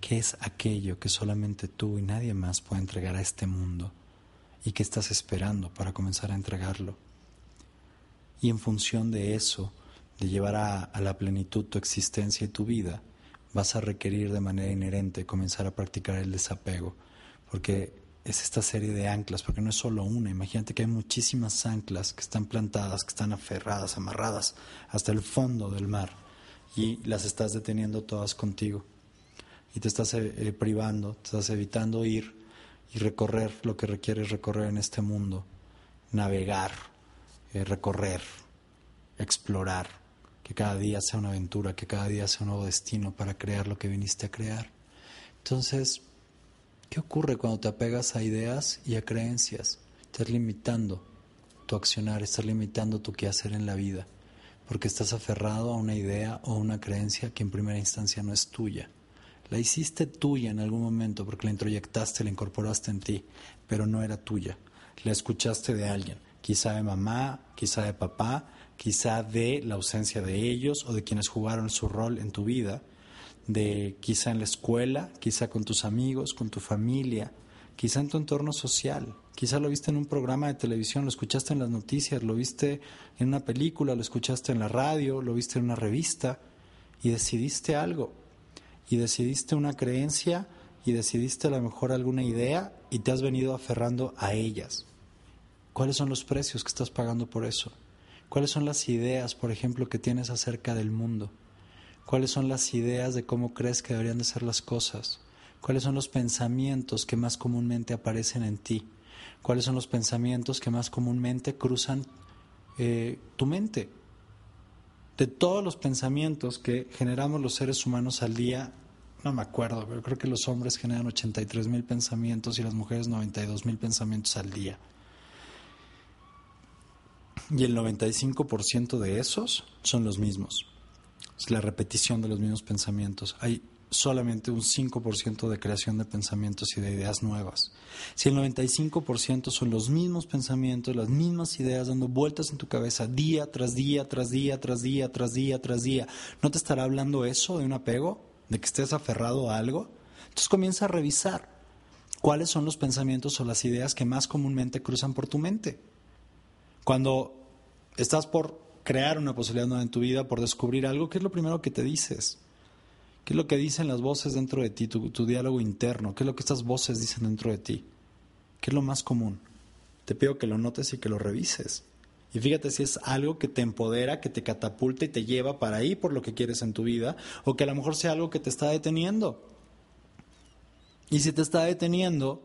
qué es aquello que solamente tú y nadie más puede entregar a este mundo y qué estás esperando para comenzar a entregarlo. Y en función de eso, de llevar a, la plenitud tu existencia y tu vida, vas a requerir de manera inherente comenzar a practicar el desapego, porque es esta serie de anclas, porque no es solo una, imagínate que hay muchísimas anclas que están plantadas, que están aferradas, amarradas hasta el fondo del mar, y las estás deteniendo todas contigo, y te estás eh, eh, privando, te estás evitando ir y recorrer lo que requieres recorrer en este mundo, navegar, eh, recorrer, explorar, que cada día sea una aventura, que cada día sea un nuevo destino para crear lo que viniste a crear. Entonces, ¿qué ocurre cuando te apegas a ideas y a creencias? Estás limitando tu accionar, estás limitando tu quehacer en la vida, porque estás aferrado a una idea o una creencia que en primera instancia no es tuya. La hiciste tuya en algún momento porque la introyectaste, la incorporaste en ti, pero no era tuya. La escuchaste de alguien quizá de mamá, quizá de papá, quizá de la ausencia de ellos o de quienes jugaron su rol en tu vida, de quizá en la escuela, quizá con tus amigos, con tu familia, quizá en tu entorno social, quizá lo viste en un programa de televisión, lo escuchaste en las noticias, lo viste en una película, lo escuchaste en la radio, lo viste en una revista y decidiste algo y decidiste una creencia y decidiste a lo mejor alguna idea y te has venido aferrando a ellas. ¿Cuáles son los precios que estás pagando por eso? ¿Cuáles son las ideas, por ejemplo, que tienes acerca del mundo? ¿Cuáles son las ideas de cómo crees que deberían de ser las cosas? ¿Cuáles son los pensamientos que más comúnmente aparecen en ti? ¿Cuáles son los pensamientos que más comúnmente cruzan eh, tu mente? De todos los pensamientos que generamos los seres humanos al día, no me acuerdo, pero creo que los hombres generan 83 mil pensamientos y las mujeres 92 mil pensamientos al día. Y el 95% de esos son los mismos. La repetición de los mismos pensamientos. Hay solamente un 5% de creación de pensamientos y de ideas nuevas. Si el 95% son los mismos pensamientos, las mismas ideas dando vueltas en tu cabeza día tras día, tras día, tras día, tras día, tras día, ¿no te estará hablando eso de un apego? ¿De que estés aferrado a algo? Entonces comienza a revisar cuáles son los pensamientos o las ideas que más comúnmente cruzan por tu mente. Cuando estás por crear una posibilidad nueva en tu vida, por descubrir algo, ¿qué es lo primero que te dices? ¿Qué es lo que dicen las voces dentro de ti, tu, diálogo interno? ¿Qué es lo que estas voces dicen dentro de ti? ¿Qué es lo más común? Te pido que lo notes y que lo revises. Y fíjate si es algo que te empodera, que te catapulta y te lleva para ahí por lo que quieres en tu vida, o que a lo mejor sea algo que te está deteniendo. Y si te está deteniendo,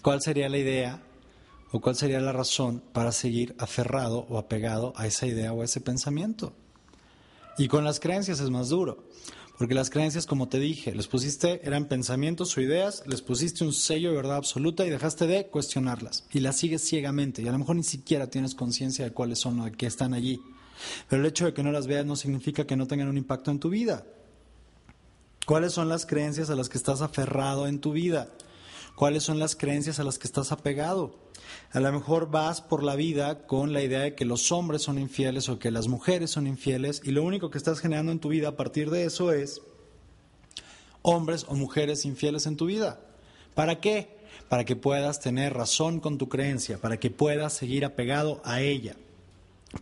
¿cuál sería la idea ¿O cuál sería la razón para seguir aferrado o apegado a esa idea o a ese pensamiento? Y con las creencias es más duro, porque las creencias, como te dije, les pusiste, eran pensamientos o ideas, les pusiste un sello de verdad absoluta y dejaste de cuestionarlas. Y las sigues ciegamente, y a lo mejor ni siquiera tienes conciencia de cuáles son o de qué están allí. Pero el hecho de que no las veas no significa que no tengan un impacto en tu vida. ¿Cuáles son las creencias a las que estás aferrado en tu vida? cuáles son las creencias a las que estás apegado. A lo mejor vas por la vida con la idea de que los hombres son infieles o que las mujeres son infieles y lo único que estás generando en tu vida a partir de eso es hombres o mujeres infieles en tu vida. ¿Para qué? Para que puedas tener razón con tu creencia, para que puedas seguir apegado a ella,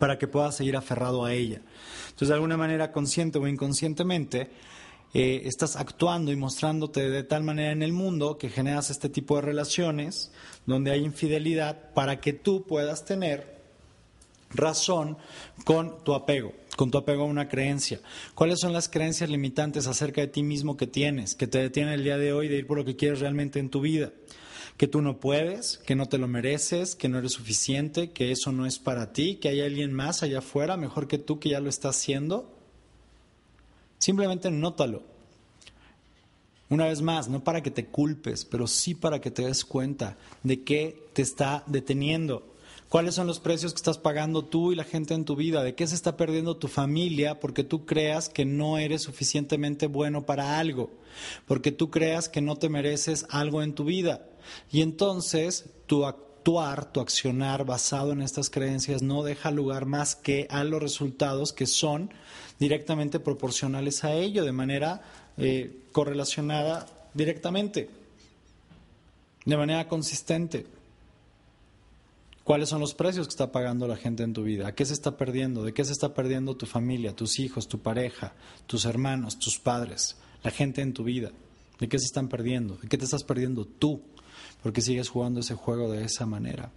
para que puedas seguir aferrado a ella. Entonces, de alguna manera, consciente o inconscientemente, eh, estás actuando y mostrándote de tal manera en el mundo que generas este tipo de relaciones donde hay infidelidad para que tú puedas tener razón con tu apego, con tu apego a una creencia. ¿Cuáles son las creencias limitantes acerca de ti mismo que tienes, que te detienen el día de hoy de ir por lo que quieres realmente en tu vida? Que tú no puedes, que no te lo mereces, que no eres suficiente, que eso no es para ti, que hay alguien más allá afuera mejor que tú que ya lo está haciendo. Simplemente nótalo. Una vez más, no para que te culpes, pero sí para que te des cuenta de qué te está deteniendo. ¿Cuáles son los precios que estás pagando tú y la gente en tu vida? ¿De qué se está perdiendo tu familia porque tú creas que no eres suficientemente bueno para algo? Porque tú creas que no te mereces algo en tu vida. Y entonces tu actuar, tu accionar basado en estas creencias no deja lugar más que a los resultados que son directamente proporcionales a ello, de manera eh, correlacionada directamente, de manera consistente. ¿Cuáles son los precios que está pagando la gente en tu vida? ¿A qué se está perdiendo? ¿De qué se está perdiendo tu familia, tus hijos, tu pareja, tus hermanos, tus padres, la gente en tu vida? ¿De qué se están perdiendo? ¿De qué te estás perdiendo tú? Porque sigues jugando ese juego de esa manera.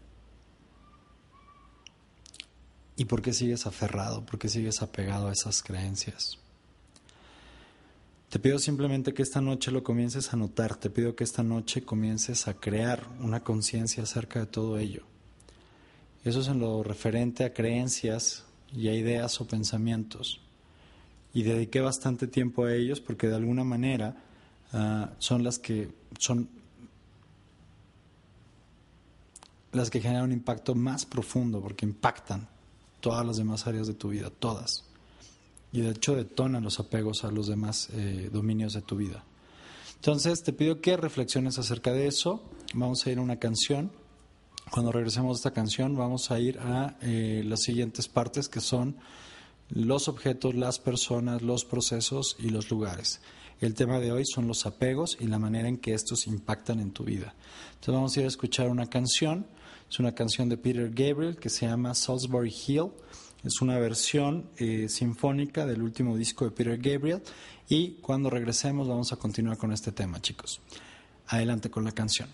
¿Y por qué sigues aferrado? ¿Por qué sigues apegado a esas creencias? Te pido simplemente que esta noche lo comiences a notar, te pido que esta noche comiences a crear una conciencia acerca de todo ello. Eso es en lo referente a creencias y a ideas o pensamientos. Y dediqué bastante tiempo a ellos porque de alguna manera ah, son las que son las que generan un impacto más profundo porque impactan todas las demás áreas de tu vida, todas. Y de hecho detonan los apegos a los demás eh, dominios de tu vida. Entonces te pido que reflexiones acerca de eso. Vamos a ir a una canción. Cuando regresemos a esta canción vamos a ir a eh, las siguientes partes que son los objetos, las personas, los procesos y los lugares. El tema de hoy son los apegos y la manera en que estos impactan en tu vida. Entonces vamos a ir a escuchar una canción. Es una canción de Peter Gabriel que se llama Salisbury Hill. Es una versión eh, sinfónica del último disco de Peter Gabriel. Y cuando regresemos vamos a continuar con este tema, chicos. Adelante con la canción.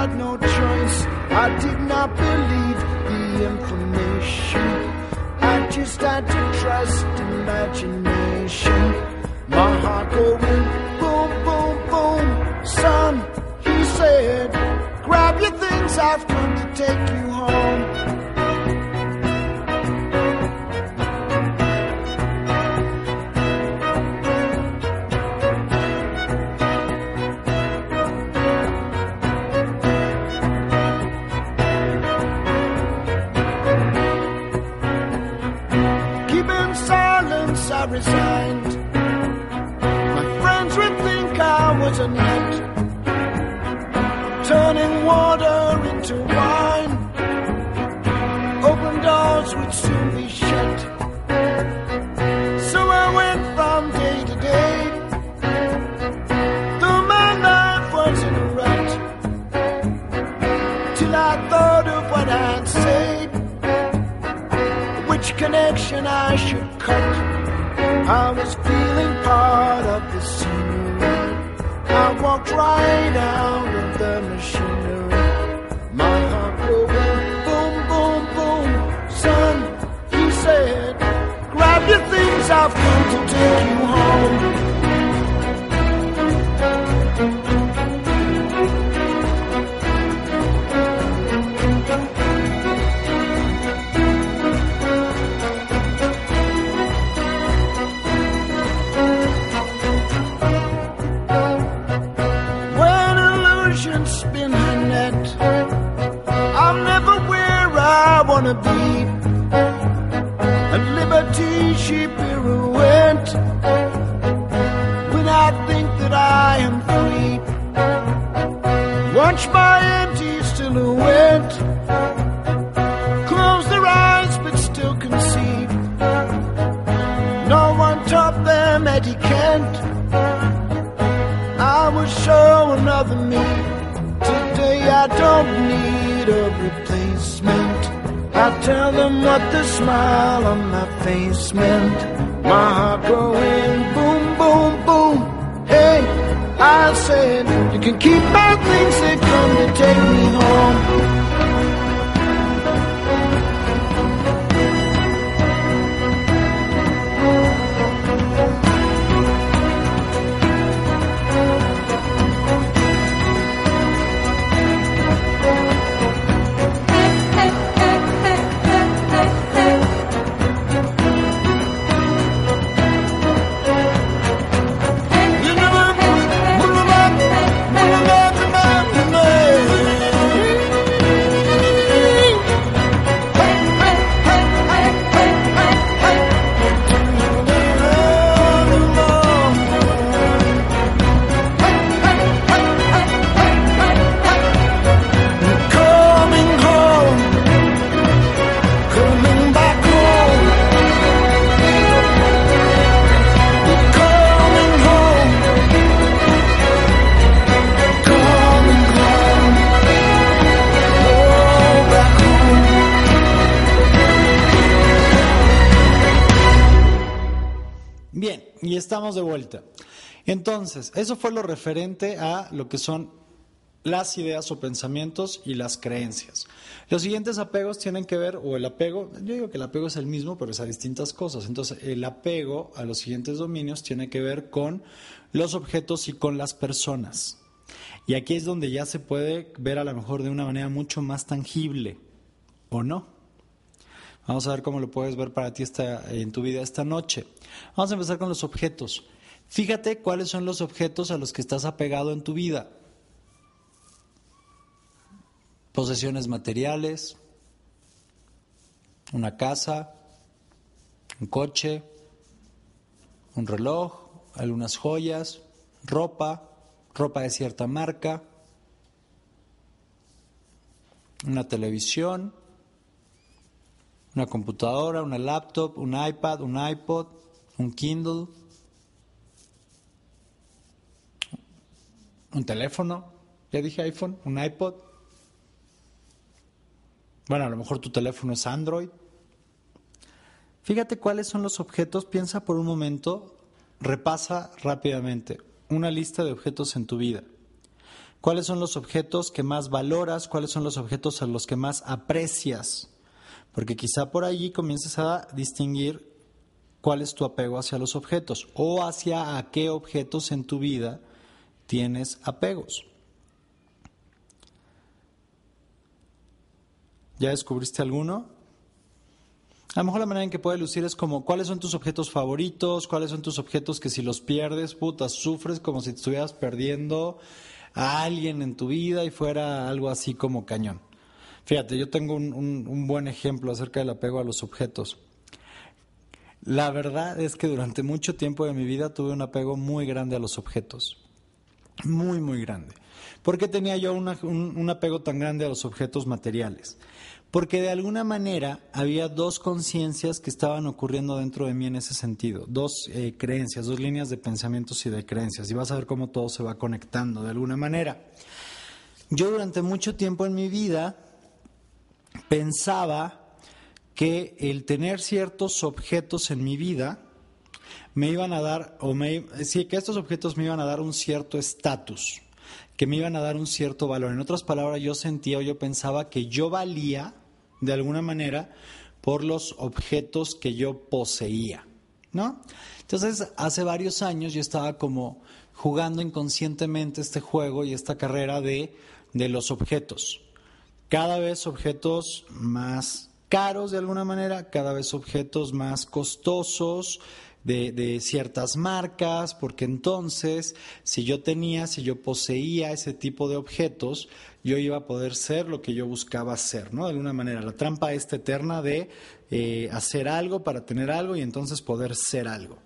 had no choice. I did not believe the information. I just had to trust imagination. My heart going boom, boom, boom. Son, he said, grab your things, I've come to take you home. I resigned. My friends would think I was a nut, turning water into wine. Open doors would soon be shut. So I went from day to day. Though my life was in till I thought of what I'd say, which connection I should cut. I was feeling part of the scenery. I walked right out of the machinery. My heart going boom, boom, boom. Son, he said, grab your things, I've come to take you home. Wanna be. At liberty she pirouette. When I think that I am free, watch my empty silhouette. Close their eyes but still conceive. No one taught them etiquette. I will show another me. Today I don't need tell them what the smile on my face meant. My heart going boom, boom, boom. Hey, I said, you can keep my things—they've come to take me home. De vuelta. Entonces, eso fue lo referente a lo que son las ideas o pensamientos y las creencias. Los siguientes apegos tienen que ver, o el apego, yo digo que el apego es el mismo, pero es a distintas cosas. Entonces, el apego a los siguientes dominios tiene que ver con los objetos y con las personas. Y aquí es donde ya se puede ver a lo mejor de una manera mucho más tangible, ¿o no? Vamos a ver cómo lo puedes ver para ti esta, en tu vida esta noche. Vamos a empezar con los objetos. Fíjate cuáles son los objetos a los que estás apegado en tu vida. Posesiones materiales, una casa, un coche, un reloj, algunas joyas, ropa, ropa de cierta marca, una televisión, una computadora, una laptop, un iPad, un iPod, un Kindle, un teléfono, ya dije iPhone, un iPod. Bueno, a lo mejor tu teléfono es Android. Fíjate cuáles son los objetos, piensa por un momento, repasa rápidamente una lista de objetos en tu vida. ¿Cuáles son los objetos que más valoras? ¿Cuáles son los objetos a los que más aprecias? Porque quizá por allí comiences a distinguir cuál es tu apego hacia los objetos o hacia a qué objetos en tu vida tienes apegos. ¿Ya descubriste alguno? A lo mejor la manera en que puede lucir es como cuáles son tus objetos favoritos, cuáles son tus objetos que si los pierdes, puta, sufres como si estuvieras perdiendo a alguien en tu vida y fuera algo así como cañón. Fíjate, yo tengo un, un- buen ejemplo acerca del apego a los objetos. La verdad es que durante mucho tiempo de mi vida tuve un apego muy grande a los objetos. Muy, muy grande. ¿Por qué tenía yo un, un apego tan grande a los objetos materiales? Porque de alguna manera había dos conciencias que estaban ocurriendo dentro de mí en ese sentido, dos eh, creencias, dos líneas de pensamientos y de creencias, y vas a ver cómo todo se va conectando de alguna manera. Yo durante mucho tiempo en mi vida pensaba que el tener ciertos objetos en mi vida me iban a dar, o me, sí, que estos objetos me iban a dar un cierto estatus, que me iban a dar un cierto valor. En otras palabras, yo sentía o yo pensaba que yo valía, de alguna manera, por los objetos que yo poseía, ¿no? Entonces, hace varios años yo estaba como jugando inconscientemente este juego y esta carrera de, de los objetos. Cada vez objetos más caros de alguna manera, cada vez objetos más costosos, de, ciertas marcas, porque entonces si yo tenía, si yo poseía ese tipo de objetos, yo iba a poder ser lo que yo buscaba ser, ¿no? De alguna manera, la trampa esta eterna de eh, hacer algo para tener algo y entonces poder ser algo.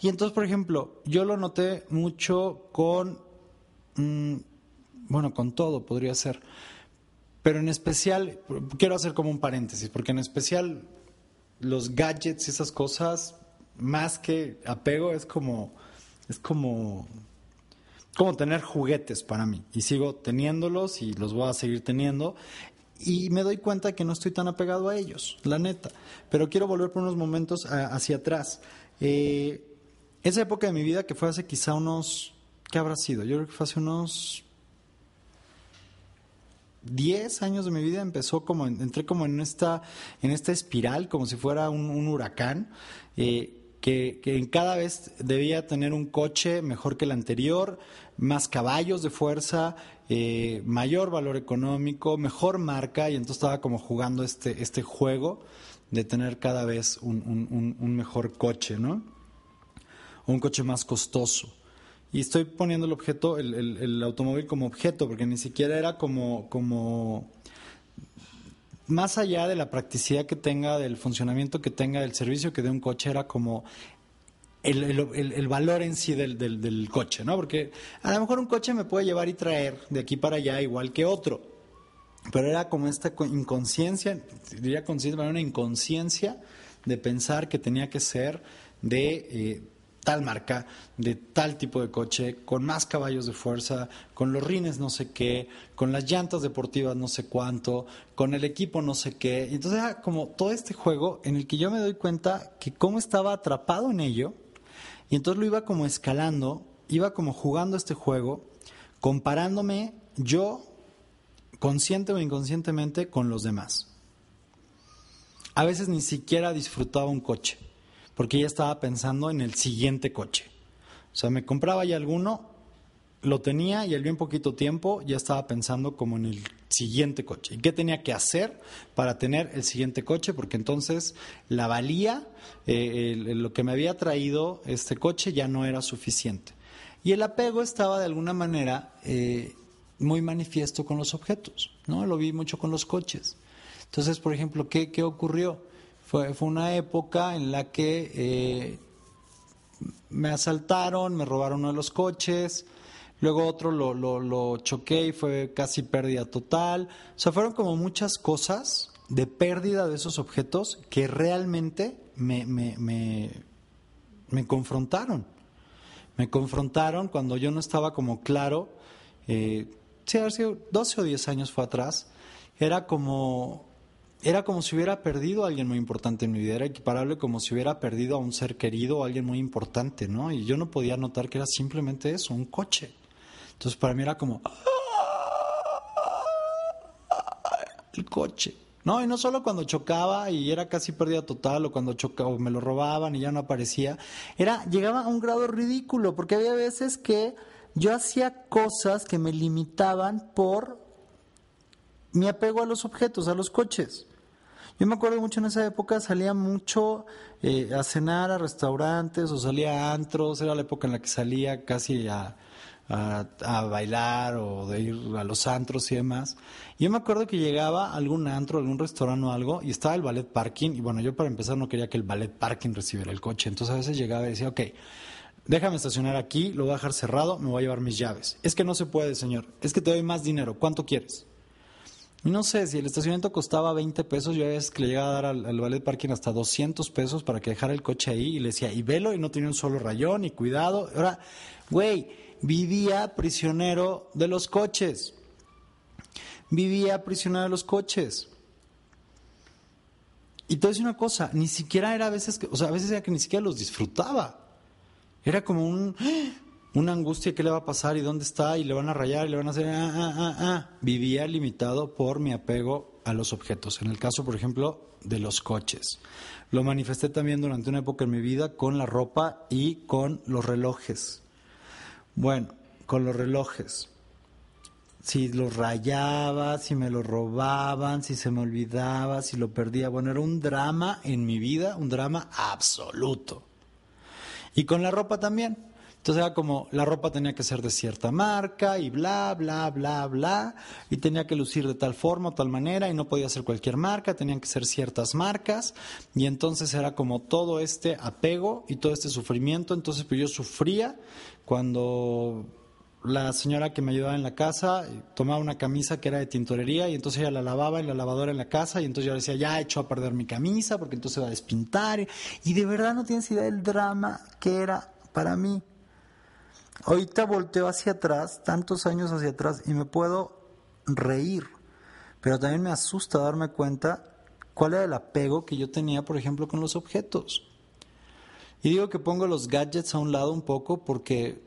Y entonces, por ejemplo, yo lo noté mucho con, mm, bueno, con todo podría ser, pero en especial, quiero hacer como un paréntesis, porque en especial los gadgets y esas cosas más que apego, es como, es como, como tener juguetes para mí. Y sigo teniéndolos y los voy a seguir teniendo. Y me doy cuenta que no estoy tan apegado a ellos, la neta. Pero quiero volver por unos momentos hacia atrás. Eh, esa época de mi vida que fue hace quizá unos, ¿qué habrá sido? Yo creo que fue hace unos 10 años de mi vida empezó como entré como en esta en esta espiral como si fuera un, huracán eh, que, que cada vez debía tener un coche mejor que el anterior, más caballos de fuerza, eh, mayor valor económico, mejor marca, y entonces estaba como jugando este, este juego de tener cada vez un, un, mejor coche, ¿no? Un coche más costoso. Y estoy poniendo el objeto, el, el, el automóvil como objeto, porque ni siquiera era como, como más allá de la practicidad que tenga, del funcionamiento que tenga, del servicio que dé un coche, era como el, valor en sí del, del, coche, ¿no? Porque a lo mejor un coche me puede llevar y traer de aquí para allá igual que otro, pero era como esta inconsciencia, diría conciencia, una inconsciencia de pensar que tenía que ser de eh, tal marca, de tal tipo de coche, con más caballos de fuerza, con los rines no sé qué, con las llantas deportivas no sé cuánto, con el equipo no sé qué. Entonces era como todo este juego en el que yo me doy cuenta que cómo estaba atrapado en ello, y entonces lo iba como escalando, iba como jugando este juego, comparándome yo, consciente o inconscientemente, con los demás. A veces ni siquiera disfrutaba un coche porque ya estaba pensando en el siguiente coche. O sea, me compraba ya alguno, lo tenía y al bien poquito tiempo ya estaba pensando como en el siguiente coche. ¿Y qué tenía que hacer para tener el siguiente coche? Porque entonces la valía, eh, lo que me había traído este coche ya no era suficiente. Y el apego estaba de alguna manera eh, muy manifiesto con los objetos, ¿no? Lo vi mucho con los coches. Entonces, por ejemplo, ¿qué, qué ocurrió? Fue, fue una época en la que eh, me asaltaron, me robaron uno de los coches, luego otro lo, lo, choqué y fue casi pérdida total. O sea, fueron como muchas cosas de pérdida de esos objetos que realmente me, me, me, me confrontaron. Me confrontaron cuando yo no estaba como claro, eh, sí, haber sido 12 o 10 años fue atrás, era como era como si hubiera perdido a alguien muy importante en mi vida, era equiparable como si hubiera perdido a un ser querido o a alguien muy importante, ¿no? Y yo no podía notar que era simplemente eso, un coche. Entonces para mí era como el coche. No, y no solo cuando chocaba y era casi pérdida total o cuando chocaba o me lo robaban y ya no aparecía, era llegaba a un grado ridículo porque había veces que yo hacía cosas que me limitaban por mi apego a los objetos, a los coches. Yo me acuerdo mucho en esa época, salía mucho eh, a cenar a restaurantes o salía a antros, era la época en la que salía casi a, a, bailar o de ir a los antros y demás. Yo me acuerdo que llegaba a algún antro, algún restaurante o algo y estaba el ballet parking y bueno, yo para empezar no quería que el ballet parking recibiera el coche, entonces a veces llegaba y decía, ok, déjame estacionar aquí, lo voy a dejar cerrado, me voy a llevar mis llaves. Es que no se puede, señor, es que te doy más dinero, ¿cuánto quieres? No sé, si el estacionamiento costaba 20 pesos, yo a veces que le llegaba a dar al, ballet parking hasta 200 pesos para que dejara el coche ahí y le decía, y velo, y no tenía un solo rayón, y cuidado. Ahora, güey, vivía prisionero de los coches. Vivía prisionero de los coches. Y te voy una cosa, ni siquiera era a veces, que, o sea, a veces era que ni siquiera los disfrutaba. Era como un, una angustia, ¿qué le va a pasar? ¿Y dónde está? ¿Y le van a rayar? ¿Y le van a hacer? Ah, ah, ah, ah. Vivía limitado por mi apego a los objetos. En el caso, por ejemplo, de los coches. Lo manifesté también durante una época en mi vida con la ropa y con los relojes. Bueno, con los relojes. Si los rayaba, si me los robaban, si se me olvidaba, si lo perdía. Bueno, era un drama en mi vida, un drama absoluto. Y con la ropa también. Entonces era como la ropa tenía que ser de cierta marca y bla, bla, bla, bla, y tenía que lucir de tal forma o tal manera y no podía ser cualquier marca, tenían que ser ciertas marcas y entonces era como todo este apego y todo este sufrimiento. Entonces pues yo sufría cuando la señora que me ayudaba en la casa tomaba una camisa que era de tintorería y entonces ella la lavaba en la lavadora en la casa y entonces yo decía, ya he hecho a perder mi camisa porque entonces va a despintar. Y de verdad no tienes idea del drama que era para mí. Ahorita volteo hacia atrás, tantos años hacia atrás, y me puedo reír, pero también me asusta darme cuenta cuál era el apego que yo tenía, por ejemplo, con los objetos. Y digo que pongo los gadgets a un lado un poco porque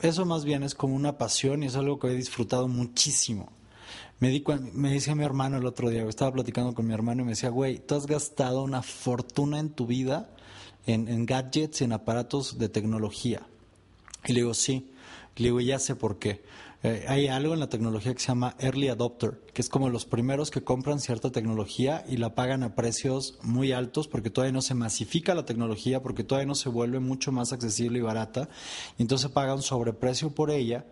eso más bien es como una pasión y es algo que he disfrutado muchísimo. Me, di me decía mi hermano el otro día, estaba platicando con mi hermano y me decía, güey, tú has gastado una fortuna en tu vida en, en gadgets, en aparatos de tecnología. Y le digo, sí. Le digo, ya sé por qué. Eh, hay algo en la tecnología que se llama early adopter, que es como los primeros que compran cierta tecnología y la pagan a precios muy altos porque todavía no se masifica la tecnología, porque todavía no se vuelve mucho más accesible y barata. Y entonces pagan sobreprecio por ella,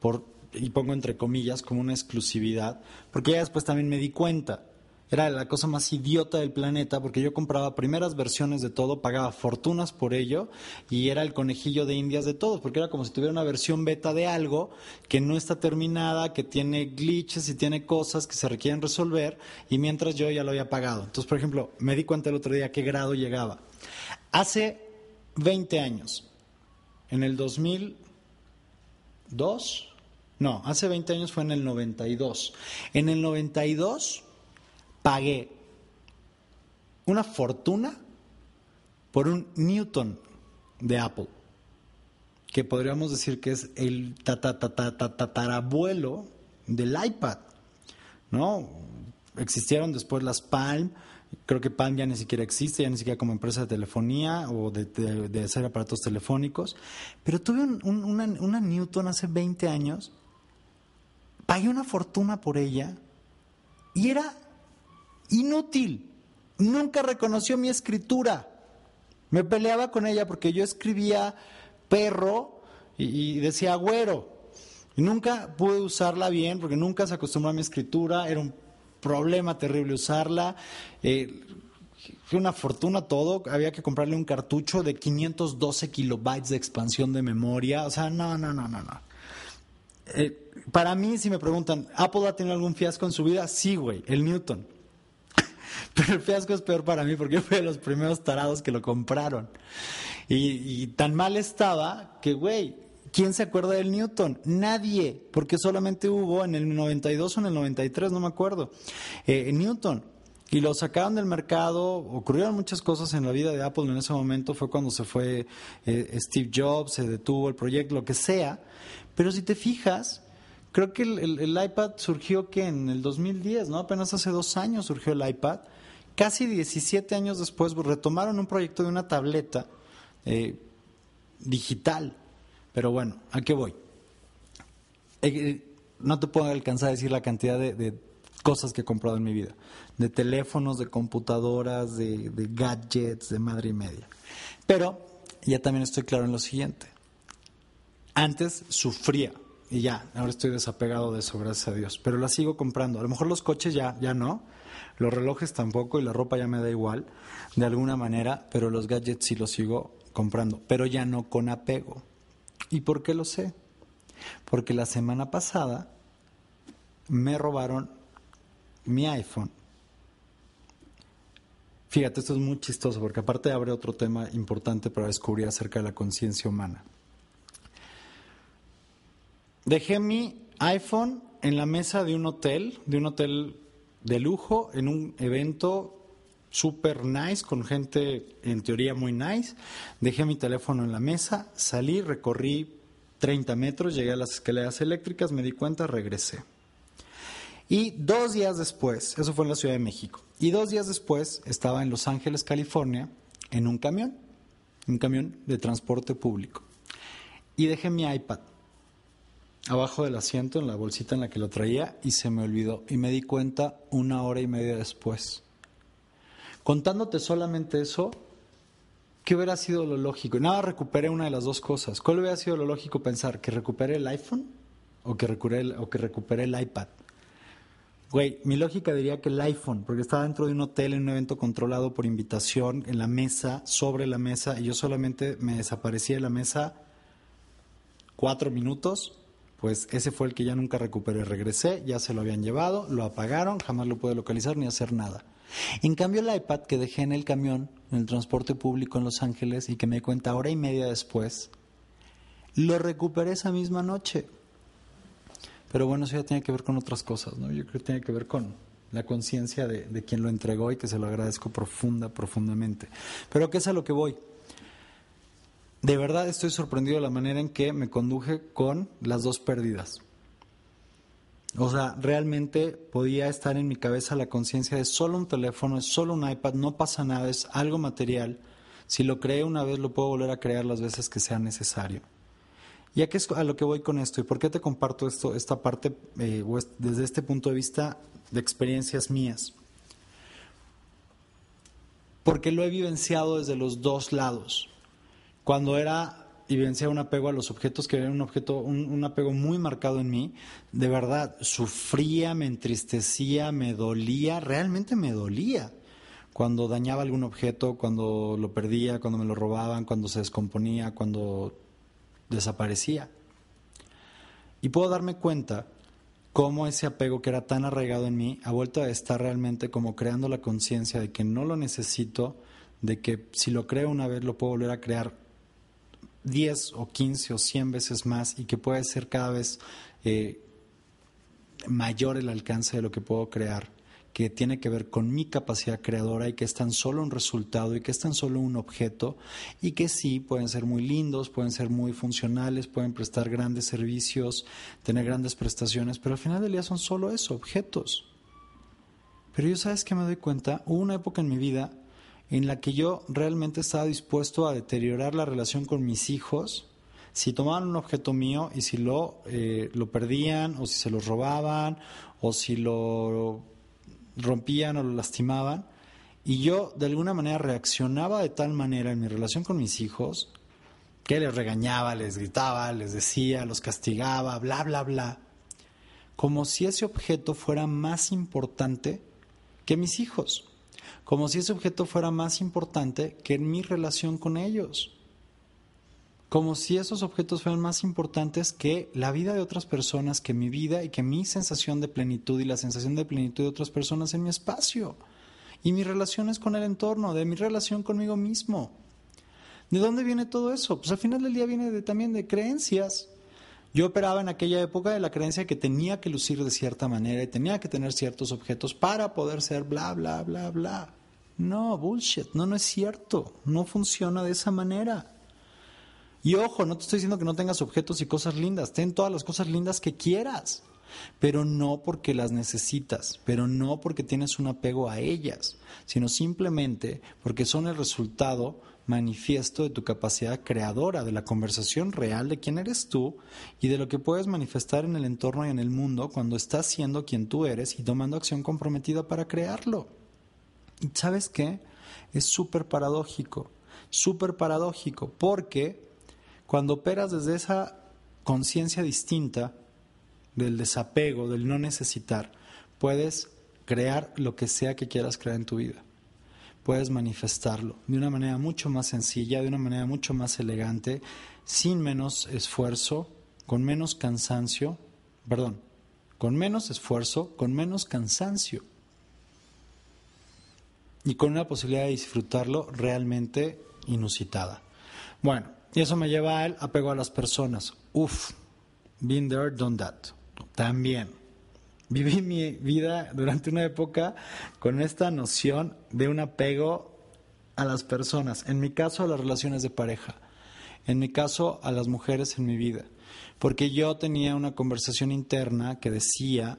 por, y pongo entre comillas, como una exclusividad, porque ya después también me di cuenta era la cosa más idiota del planeta porque yo compraba primeras versiones de todo, pagaba fortunas por ello y era el conejillo de indias de todo, porque era como si tuviera una versión beta de algo que no está terminada, que tiene glitches y tiene cosas que se requieren resolver y mientras yo ya lo había pagado. Entonces, por ejemplo, me di cuenta el otro día a qué grado llegaba. Hace 20 años, en el 2002, no, hace 20 años fue en el 92. En el 92 pagué una fortuna por un Newton de Apple, que podríamos decir que es el tatarabuelo del iPad, ¿no? Existieron después las Palm, creo que Palm ya ni siquiera existe, ya ni siquiera como empresa de telefonía o de, hacer aparatos telefónicos, pero tuve una, una Newton hace 20 años, pagué una fortuna por ella y era inútil. Nunca reconoció mi escritura. Me peleaba con ella porque yo escribía perro y, decía güero. Y nunca pude usarla bien porque nunca se acostumbró a mi escritura. Era un problema terrible usarla. Eh, fue una fortuna todo. Había que comprarle un cartucho de 512 kilobytes de expansión de memoria. O sea, no, no, no, no, no. Eh, para mí, si me preguntan, ¿Apple ha tenido algún fiasco en su vida? Sí, güey, el Newton. Pero el fiasco es peor para mí porque yo fui de los primeros tarados que lo compraron. Y, tan mal estaba que, güey, ¿quién se acuerda del Newton? Nadie, porque solamente hubo en el 92 o en el 93, no me acuerdo, eh, Newton. Y lo sacaron del mercado, ocurrieron muchas cosas en la vida de Apple en ese momento, fue cuando se fue eh, Steve Jobs, se detuvo el proyecto, lo que sea. Pero si te fijas, creo que el, iPad surgió que en el 2010, ¿no? Apenas hace dos años surgió el iPad. Casi 17 años después retomaron un proyecto de una tableta eh, digital. Pero bueno, ¿a qué voy? Eh, eh, no te puedo alcanzar a decir la cantidad de, cosas que he comprado en mi vida. De teléfonos, de computadoras, de, de gadgets, de madre y media. Pero ya también estoy claro en lo siguiente. Antes sufría y ya, ahora estoy desapegado de eso, gracias a Dios. Pero la sigo comprando. A lo mejor los coches ya, ya no, los relojes tampoco y la ropa ya me da igual, de alguna manera, pero los gadgets sí los sigo comprando, pero ya no con apego. ¿Y por qué lo sé? Porque la semana pasada me robaron mi iPhone. Fíjate, esto es muy chistoso porque aparte abre otro tema importante para descubrir acerca de la conciencia humana. Dejé mi iPhone en la mesa de un hotel, de un hotel de lujo, en un evento super nice, con gente en teoría muy nice. Dejé mi teléfono en la mesa, salí, recorrí 30 metros, llegué a las escaleras eléctricas, me di cuenta, regresé. Y dos días después, eso fue en la Ciudad de México, y dos días después estaba en Los Ángeles, California, en un camión, un camión de transporte público. Y dejé mi iPad abajo del asiento, en la bolsita en la que lo traía, y se me olvidó. Y me di cuenta una hora y media después. Contándote solamente eso, ¿qué hubiera sido lo lógico? Nada, recuperé una de las dos cosas. ¿Cuál hubiera sido lo lógico pensar? ¿Que recupere el iPhone o que recupere o que recupere el iPad? Güey, mi lógica diría que el iPhone, porque estaba dentro de un hotel en un evento controlado por invitación, en la mesa, sobre la mesa, y yo solamente me desaparecí de la mesa cuatro minutos, pues ese fue el que ya nunca recuperé. Regresé, ya se lo habían llevado, lo apagaron, jamás lo pude localizar ni hacer nada. En cambio, el iPad que dejé en el camión, en el transporte público en Los Ángeles y que me cuenta hora y media después, lo recuperé esa misma noche. Pero bueno, eso ya tiene que ver con otras cosas, ¿no? Yo creo que tiene que ver con la conciencia de, de, quien lo entregó y que se lo agradezco profunda, profundamente. Pero ¿qué es a lo que voy? De verdad estoy sorprendido de la manera en que me conduje con las dos pérdidas. O sea, realmente podía estar en mi cabeza la conciencia de solo un teléfono, es solo un iPad, no pasa nada, es algo material. Si lo creé una vez, lo puedo volver a crear las veces que sea necesario. ¿Y a qué es a lo que voy con esto? ¿Y por qué te comparto esto, esta parte eh, desde este punto de vista de experiencias mías? Porque lo he vivenciado desde los dos lados. Cuando era y vencía un apego a los objetos que era un objeto, un, apego muy marcado en mí. De verdad, sufría, me entristecía, me dolía, realmente me dolía. Cuando dañaba algún objeto, cuando lo perdía, cuando me lo robaban, cuando se descomponía, cuando desaparecía. Y puedo darme cuenta cómo ese apego que era tan arraigado en mí ha vuelto a estar realmente como creando la conciencia de que no lo necesito, de que si lo creo una vez lo puedo volver a crear 10 o 15 o 100 veces más y que puede ser cada vez eh, mayor el alcance de lo que puedo crear, que tiene que ver con mi capacidad creadora y que es tan solo un resultado y que es tan solo un objeto y que sí pueden ser muy lindos, pueden ser muy funcionales, pueden prestar grandes servicios, tener grandes prestaciones, pero al final del día son solo eso, objetos. Pero yo sabes que me doy cuenta, hubo una época en mi vida en la que yo realmente estaba dispuesto a deteriorar la relación con mis hijos si tomaban un objeto mío y si lo, eh, lo perdían o si se lo robaban o si lo rompían o lo lastimaban. Y yo de alguna manera reaccionaba de tal manera en mi relación con mis hijos que les regañaba, les gritaba, les decía, los castigaba, bla, bla, bla, como si ese objeto fuera más importante que mis hijos como si ese objeto fuera más importante que mi relación con ellos, como si esos objetos fueran más importantes que la vida de otras personas, que mi vida y que mi sensación de plenitud y la sensación de plenitud de otras personas en mi espacio y mis relaciones con el entorno, de mi relación conmigo mismo. ¿De dónde viene todo eso? Pues al final del día viene de, también de creencias. Yo operaba en aquella época de la creencia que tenía que lucir de cierta manera y tenía que tener ciertos objetos para poder ser bla, bla, bla, bla. No, bullshit, no, no es cierto, no funciona de esa manera. Y ojo, no te estoy diciendo que no tengas objetos y cosas lindas, ten todas las cosas lindas que quieras, pero no porque las necesitas, pero no porque tienes un apego a ellas, sino simplemente porque son el resultado manifiesto de tu capacidad creadora, de la conversación real de quién eres tú y de lo que puedes manifestar en el entorno y en el mundo cuando estás siendo quien tú eres y tomando acción comprometida para crearlo. ¿Y sabes qué? Es súper paradójico, súper paradójico, porque cuando operas desde esa conciencia distinta del desapego, del no necesitar, puedes crear lo que sea que quieras crear en tu vida puedes manifestarlo de una manera mucho más sencilla, de una manera mucho más elegante, sin menos esfuerzo, con menos cansancio, perdón, con menos esfuerzo, con menos cansancio y con una posibilidad de disfrutarlo realmente inusitada. Bueno, y eso me lleva al apego a las personas. Uf, been there, done that. También, Viví mi vida durante una época con esta noción de un apego a las personas, en mi caso a las relaciones de pareja, en mi caso a las mujeres en mi vida, porque yo tenía una conversación interna que decía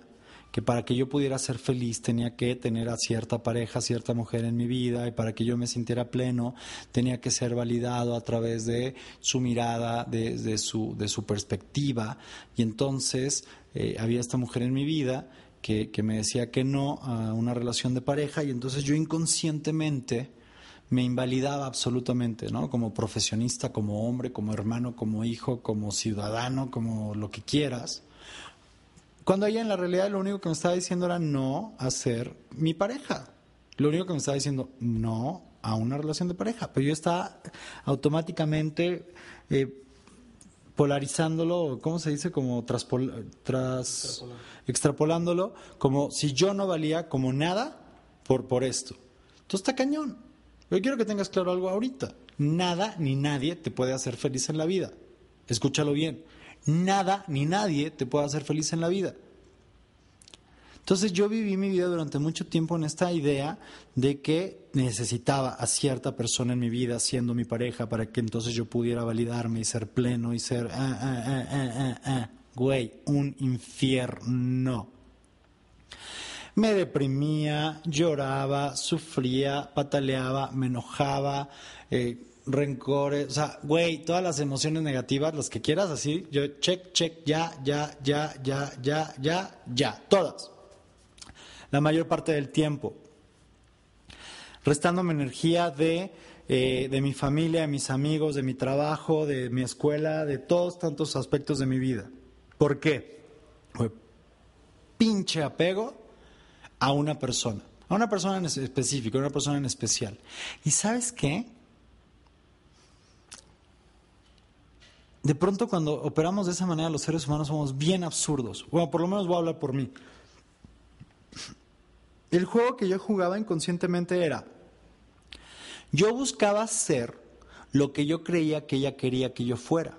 que para que yo pudiera ser feliz tenía que tener a cierta pareja, cierta mujer en mi vida, y para que yo me sintiera pleno tenía que ser validado a través de su mirada, de, de su perspectiva, y entonces eh, había esta mujer en mi vida que, que me decía que no a una relación de pareja, y entonces yo inconscientemente me invalidaba absolutamente, ¿no? Como profesionista, como hombre, como hermano, como hijo, como ciudadano, como lo que quieras. Cuando ella en la realidad lo único que me estaba diciendo era no a ser mi pareja. Lo único que me estaba diciendo no a una relación de pareja. Pero yo estaba automáticamente eh, polarizándolo, ¿cómo se dice? Como tras, tras extrapolándolo, como si yo no valía como nada por, por esto. Entonces está cañón. Yo quiero que tengas claro algo ahorita. Nada ni nadie te puede hacer feliz en la vida. Escúchalo bien nada ni nadie te puede hacer feliz en la vida. Entonces yo viví mi vida durante mucho tiempo en esta idea de que necesitaba a cierta persona en mi vida siendo mi pareja para que entonces yo pudiera validarme y ser pleno y ser, ah, ah, ah, güey, un infierno. Me deprimía, lloraba, sufría, pataleaba, me enojaba, eh, rencores, o sea, güey, todas las emociones negativas, las que quieras, así, yo check, check, ya, ya, ya, ya, ya, ya, ya, todas. La mayor parte del tiempo. Restándome energía de, eh, de mi familia, de mis amigos, de mi trabajo, de mi escuela, de todos tantos aspectos de mi vida. ¿Por qué? pinche apego a una persona, a una persona en específico, a una persona en especial. ¿Y sabes qué? de pronto cuando operamos de esa manera los seres humanos somos bien absurdos. Bueno, por lo menos voy a hablar por mí. El juego que yo jugaba inconscientemente era, yo buscaba ser lo que yo creía que ella quería que yo fuera,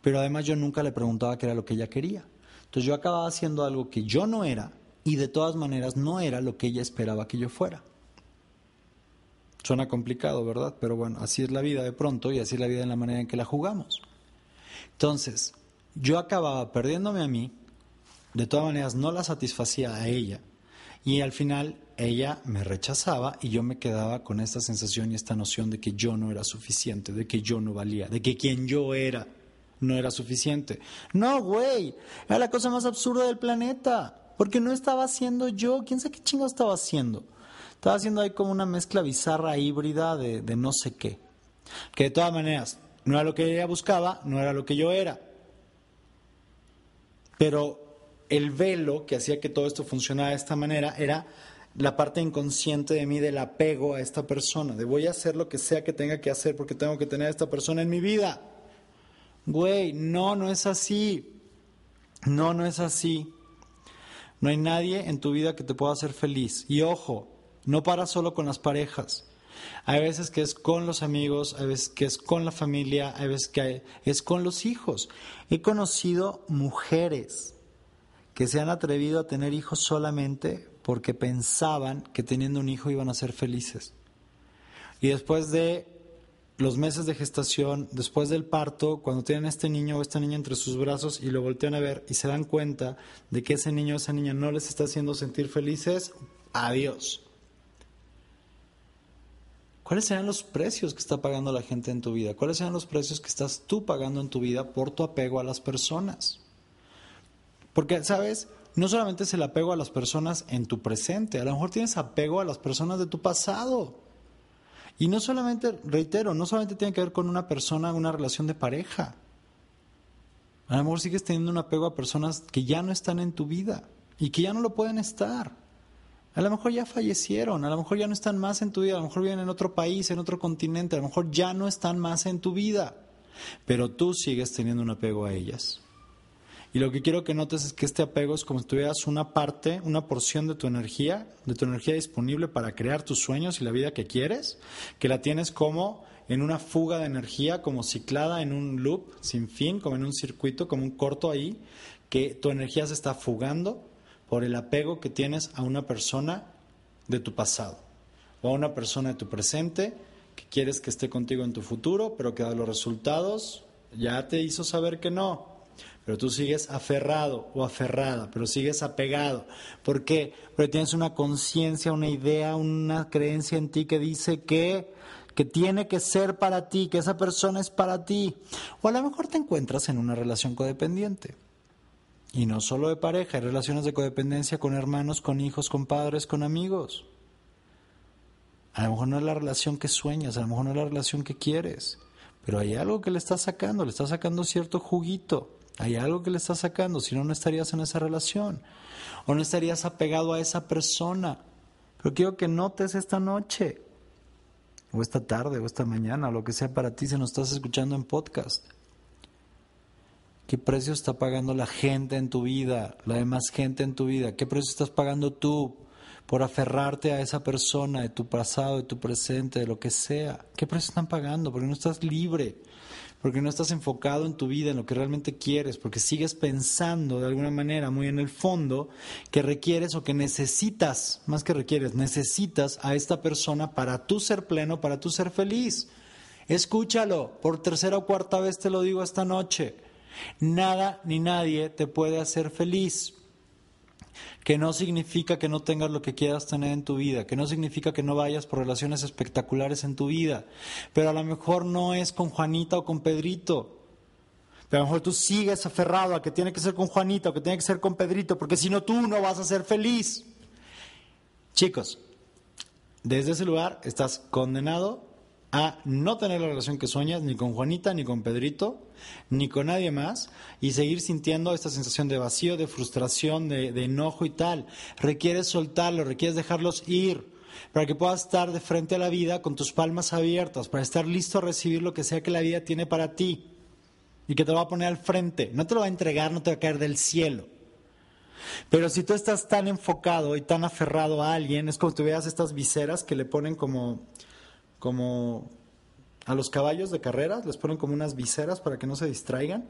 pero además yo nunca le preguntaba qué era lo que ella quería. Entonces yo acababa haciendo algo que yo no era y de todas maneras no era lo que ella esperaba que yo fuera. Suena complicado, ¿verdad? Pero bueno, así es la vida de pronto y así es la vida en la manera en que la jugamos. Entonces, yo acababa perdiéndome a mí, de todas maneras no la satisfacía a ella, y al final ella me rechazaba y yo me quedaba con esta sensación y esta noción de que yo no era suficiente, de que yo no valía, de que quien yo era no era suficiente. No, güey, era la cosa más absurda del planeta, porque no estaba haciendo yo, quién sabe qué chingo estaba haciendo. Estaba haciendo ahí como una mezcla bizarra, híbrida de, de no sé qué. Que de todas maneras, no era lo que ella buscaba, no era lo que yo era. Pero el velo que hacía que todo esto funcionara de esta manera era la parte inconsciente de mí del apego a esta persona, de voy a hacer lo que sea que tenga que hacer porque tengo que tener a esta persona en mi vida. Güey, no, no es así. No, no es así. No hay nadie en tu vida que te pueda hacer feliz. Y ojo, no para solo con las parejas. Hay veces que es con los amigos, hay veces que es con la familia, hay veces que es con los hijos. He conocido mujeres que se han atrevido a tener hijos solamente porque pensaban que teniendo un hijo iban a ser felices. Y después de los meses de gestación, después del parto, cuando tienen este niño o esta niña entre sus brazos y lo voltean a ver y se dan cuenta de que ese niño o esa niña no les está haciendo sentir felices, adiós. ¿Cuáles serán los precios que está pagando la gente en tu vida? ¿Cuáles serán los precios que estás tú pagando en tu vida por tu apego a las personas? Porque, ¿sabes? No solamente es el apego a las personas en tu presente, a lo mejor tienes apego a las personas de tu pasado. Y no solamente, reitero, no solamente tiene que ver con una persona, una relación de pareja. A lo mejor sigues teniendo un apego a personas que ya no están en tu vida y que ya no lo pueden estar. A lo mejor ya fallecieron, a lo mejor ya no están más en tu vida, a lo mejor viven en otro país, en otro continente, a lo mejor ya no están más en tu vida, pero tú sigues teniendo un apego a ellas. Y lo que quiero que notes es que este apego es como si tuvieras una parte, una porción de tu energía, de tu energía disponible para crear tus sueños y la vida que quieres, que la tienes como en una fuga de energía, como ciclada en un loop sin fin, como en un circuito, como un corto ahí, que tu energía se está fugando por el apego que tienes a una persona de tu pasado o a una persona de tu presente que quieres que esté contigo en tu futuro, pero que a los resultados ya te hizo saber que no. Pero tú sigues aferrado o aferrada, pero sigues apegado. ¿Por qué? Porque tienes una conciencia, una idea, una creencia en ti que dice que, que tiene que ser para ti, que esa persona es para ti. O a lo mejor te encuentras en una relación codependiente. Y no solo de pareja, hay relaciones de codependencia con hermanos, con hijos, con padres, con amigos. A lo mejor no es la relación que sueñas, a lo mejor no es la relación que quieres, pero hay algo que le está sacando, le está sacando cierto juguito, hay algo que le está sacando, si no, no estarías en esa relación o no estarías apegado a esa persona. Pero quiero que notes esta noche, o esta tarde, o esta mañana, lo que sea para ti si nos estás escuchando en podcast. ¿Qué precio está pagando la gente en tu vida, la demás gente en tu vida? ¿Qué precio estás pagando tú por aferrarte a esa persona de tu pasado, de tu presente, de lo que sea? ¿Qué precio están pagando? Porque no estás libre, porque no estás enfocado en tu vida, en lo que realmente quieres, porque sigues pensando de alguna manera muy en el fondo que requieres o que necesitas, más que requieres, necesitas a esta persona para tú ser pleno, para tú ser feliz. Escúchalo, por tercera o cuarta vez te lo digo esta noche. Nada ni nadie te puede hacer feliz. Que no significa que no tengas lo que quieras tener en tu vida, que no significa que no vayas por relaciones espectaculares en tu vida, pero a lo mejor no es con Juanita o con Pedrito. Pero a lo mejor tú sigues aferrado a que tiene que ser con Juanita o que tiene que ser con Pedrito, porque si no tú no vas a ser feliz. Chicos, desde ese lugar estás condenado a no tener la relación que sueñas ni con Juanita, ni con Pedrito, ni con nadie más, y seguir sintiendo esta sensación de vacío, de frustración, de, enojo y tal. Requieres soltarlo, requieres dejarlos ir, para que puedas estar de frente a la vida con tus palmas abiertas, para estar listo a recibir lo que sea que la vida tiene para ti, y que te lo va a poner al frente. No te lo va a entregar, no te va a caer del cielo. Pero si tú estás tan enfocado y tan aferrado a alguien, es como si tuvieras estas viseras que le ponen como como a los caballos de carreras, les ponen como unas viseras para que no se distraigan.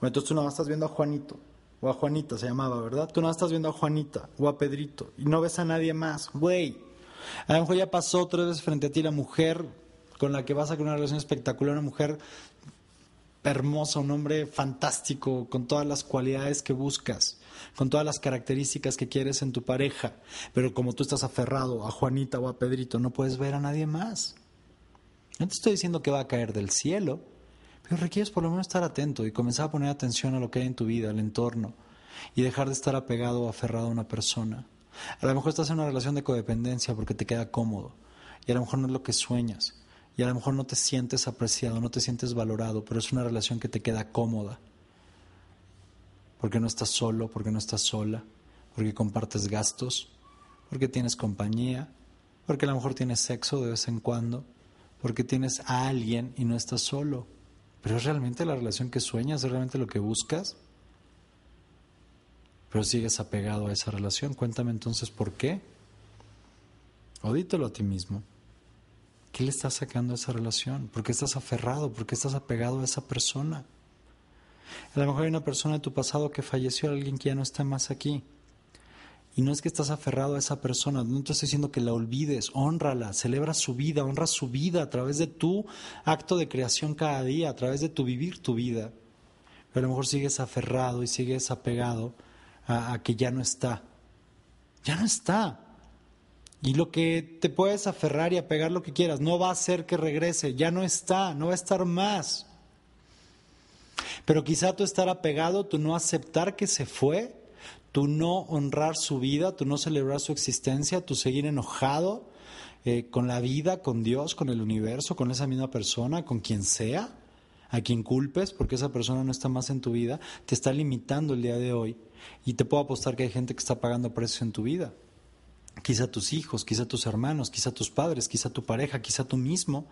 Bueno, entonces tú más estás viendo a Juanito, o a Juanita se llamaba, ¿verdad? Tú más estás viendo a Juanita, o a Pedrito, y no ves a nadie más, güey. A lo mejor ya pasó tres veces frente a ti la mujer con la que vas a tener una relación espectacular, una mujer hermosa, un hombre fantástico, con todas las cualidades que buscas, con todas las características que quieres en tu pareja, pero como tú estás aferrado a Juanita o a Pedrito, no puedes ver a nadie más. No te estoy diciendo que va a caer del cielo, pero requieres por lo menos estar atento y comenzar a poner atención a lo que hay en tu vida, al entorno, y dejar de estar apegado o aferrado a una persona. A lo mejor estás en una relación de codependencia porque te queda cómodo, y a lo mejor no es lo que sueñas, y a lo mejor no te sientes apreciado, no te sientes valorado, pero es una relación que te queda cómoda, porque no estás solo, porque no estás sola, porque compartes gastos, porque tienes compañía, porque a lo mejor tienes sexo de vez en cuando, porque tienes a alguien y no estás solo. Pero es realmente la relación que sueñas, es realmente lo que buscas. Pero sigues apegado a esa relación. Cuéntame entonces por qué. O dítelo a ti mismo. ¿Qué le estás sacando a esa relación? ¿Por qué estás aferrado? ¿Por qué estás apegado a esa persona? A lo mejor hay una persona de tu pasado que falleció, alguien que ya no está más aquí. Y no es que estás aferrado a esa persona, no te estoy diciendo que la olvides, honrala, celebra su vida, honra su vida a través de tu acto de creación cada día, a través de tu vivir tu vida. Pero a lo mejor sigues aferrado y sigues apegado a, a que ya no está. Ya no está. Y lo que te puedes aferrar y apegar lo que quieras, no va a hacer que regrese, ya no está, no va a estar más. Pero quizá tú estar apegado, tú no aceptar que se fue, tu no honrar su vida, tu no celebrar su existencia, tu seguir enojado eh, con la vida, con Dios, con el universo, con esa misma persona, con quien sea, a quien culpes, porque esa persona no está más en tu vida, te está limitando el día de hoy. Y te puedo apostar que hay gente que está pagando precios en tu vida quizá tus hijos, quizá tus hermanos, quizá tus padres, quizá tu pareja, quizá tú mismo,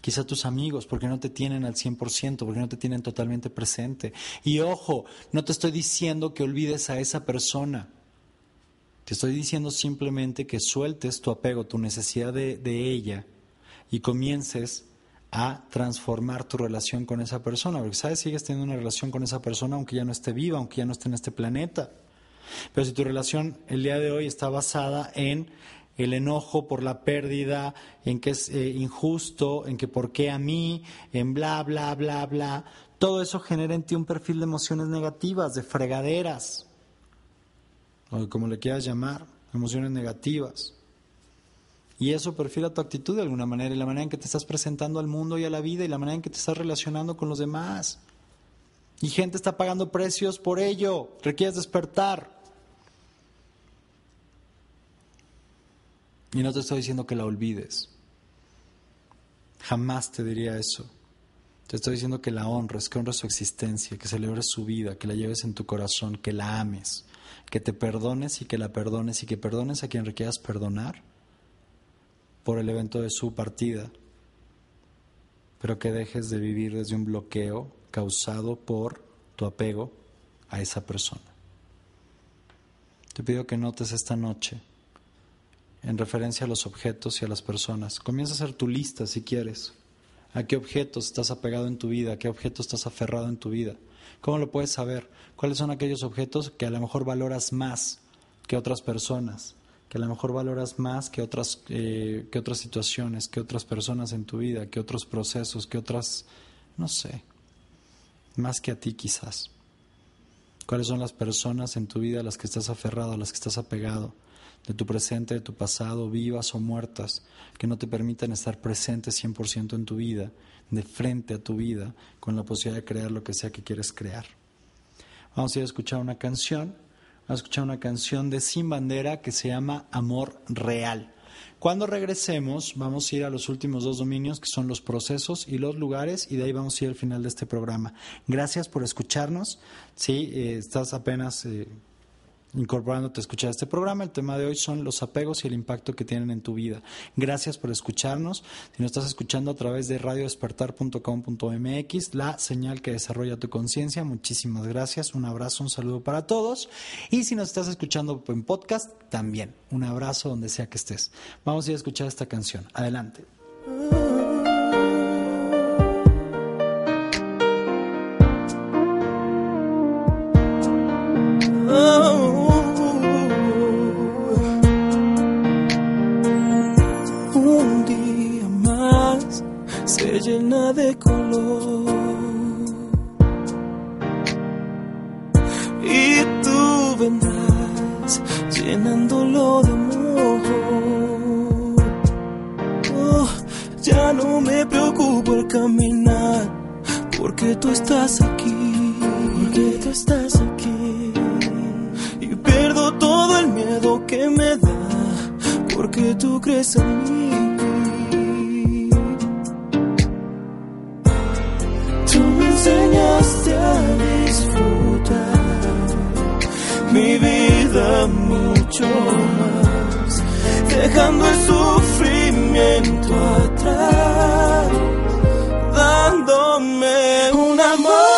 quizá tus amigos, porque no te tienen al 100%, porque no te tienen totalmente presente. Y ojo, no te estoy diciendo que olvides a esa persona. Te estoy diciendo simplemente que sueltes tu apego, tu necesidad de, de ella y comiences a transformar tu relación con esa persona, porque sabes, sigues teniendo una relación con esa persona aunque ya no esté viva, aunque ya no esté en este planeta. Pero si tu relación el día de hoy está basada en el enojo por la pérdida, en que es eh, injusto, en que por qué a mí, en bla, bla, bla, bla, todo eso genera en ti un perfil de emociones negativas, de fregaderas, o como le quieras llamar, emociones negativas. Y eso perfila tu actitud de alguna manera y la manera en que te estás presentando al mundo y a la vida y la manera en que te estás relacionando con los demás. Y gente está pagando precios por ello. Requieres despertar. Y no te estoy diciendo que la olvides. Jamás te diría eso. Te estoy diciendo que la honres, que honres su existencia, que celebres su vida, que la lleves en tu corazón, que la ames, que te perdones y que la perdones y que perdones a quien requieras perdonar por el evento de su partida, pero que dejes de vivir desde un bloqueo causado por tu apego a esa persona. Te pido que notes esta noche en referencia a los objetos y a las personas. Comienza a hacer tu lista si quieres. ¿A qué objetos estás apegado en tu vida? ¿A qué objetos estás aferrado en tu vida? ¿Cómo lo puedes saber? ¿Cuáles son aquellos objetos que a lo mejor valoras más que otras personas? que a lo mejor valoras más que otras, eh, que otras situaciones, que otras personas en tu vida, que otros procesos, que otras, no sé, más que a ti quizás. ¿Cuáles son las personas en tu vida a las que estás aferrado, a las que estás apegado, de tu presente, de tu pasado, vivas o muertas, que no te permitan estar presentes 100% en tu vida, de frente a tu vida, con la posibilidad de crear lo que sea que quieres crear? Vamos a ir a escuchar una canción a escuchar una canción de Sin Bandera que se llama Amor Real. Cuando regresemos, vamos a ir a los últimos dos dominios, que son los procesos y los lugares, y de ahí vamos a ir al final de este programa. Gracias por escucharnos. Si eh, estás apenas eh, incorporándote a escuchar este programa. El tema de hoy son los apegos y el impacto que tienen en tu vida. Gracias por escucharnos. Si nos estás escuchando a través de radiodespertar.com.mx, la señal que desarrolla tu conciencia, muchísimas gracias. Un abrazo, un saludo para todos. Y si nos estás escuchando en podcast, también un abrazo donde sea que estés. Vamos a ir a escuchar esta canción. Adelante. De color. Y tú vendrás llenándolo de amor. Oh, ya no me preocupo el caminar, porque tú estás aquí. Porque tú estás aquí. Y pierdo todo el miedo que me da, porque tú crees en mí. Mi vida mucho más, dejando el sufrimiento atrás, dándome un amor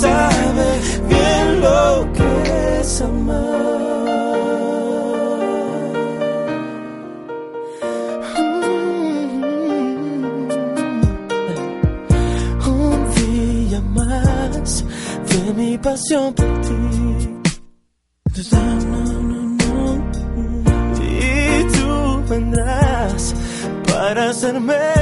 sabe bien lo que un día más de mi pasión por ti. Y tú vendrás para hacerme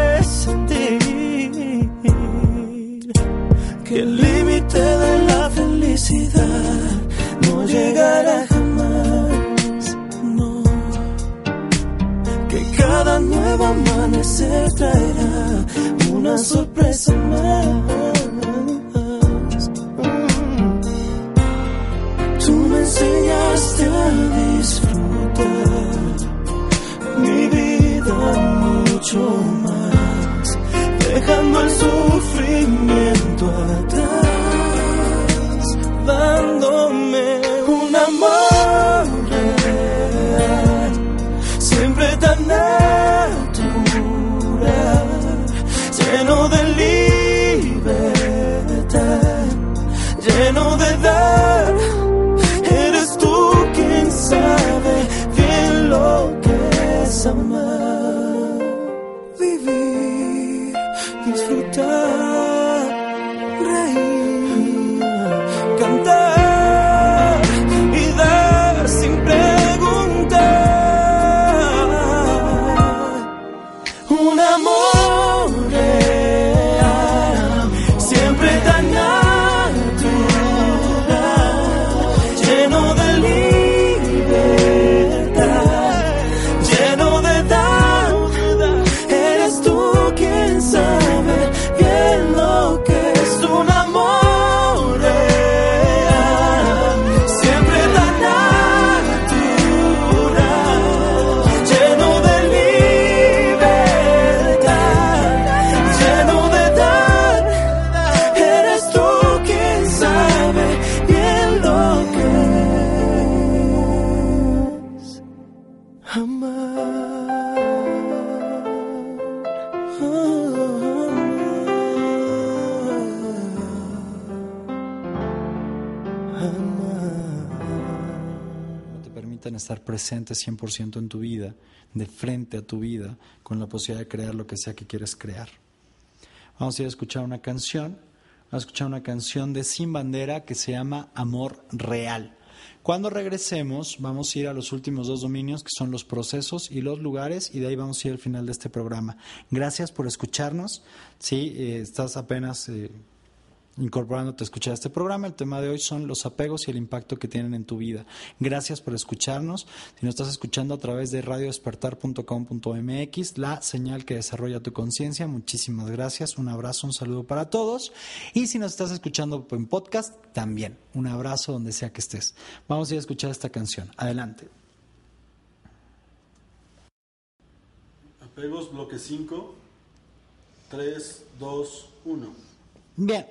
estar presentes 100% en tu vida, de frente a tu vida, con la posibilidad de crear lo que sea que quieres crear. Vamos a ir a escuchar una canción, a escuchar una canción de Sin Bandera que se llama Amor Real. Cuando regresemos, vamos a ir a los últimos dos dominios, que son los procesos y los lugares, y de ahí vamos a ir al final de este programa. Gracias por escucharnos. Si estás apenas eh, incorporándote a escuchar este programa. El tema de hoy son los apegos y el impacto que tienen en tu vida. Gracias por escucharnos. Si nos estás escuchando a través de radiodespertar.com.mx, la señal que desarrolla tu conciencia, muchísimas gracias. Un abrazo, un saludo para todos. Y si nos estás escuchando en podcast, también un abrazo donde sea que estés. Vamos a ir a escuchar esta canción. Adelante. Apegos, bloque 5. 3, 2, 1. Bien,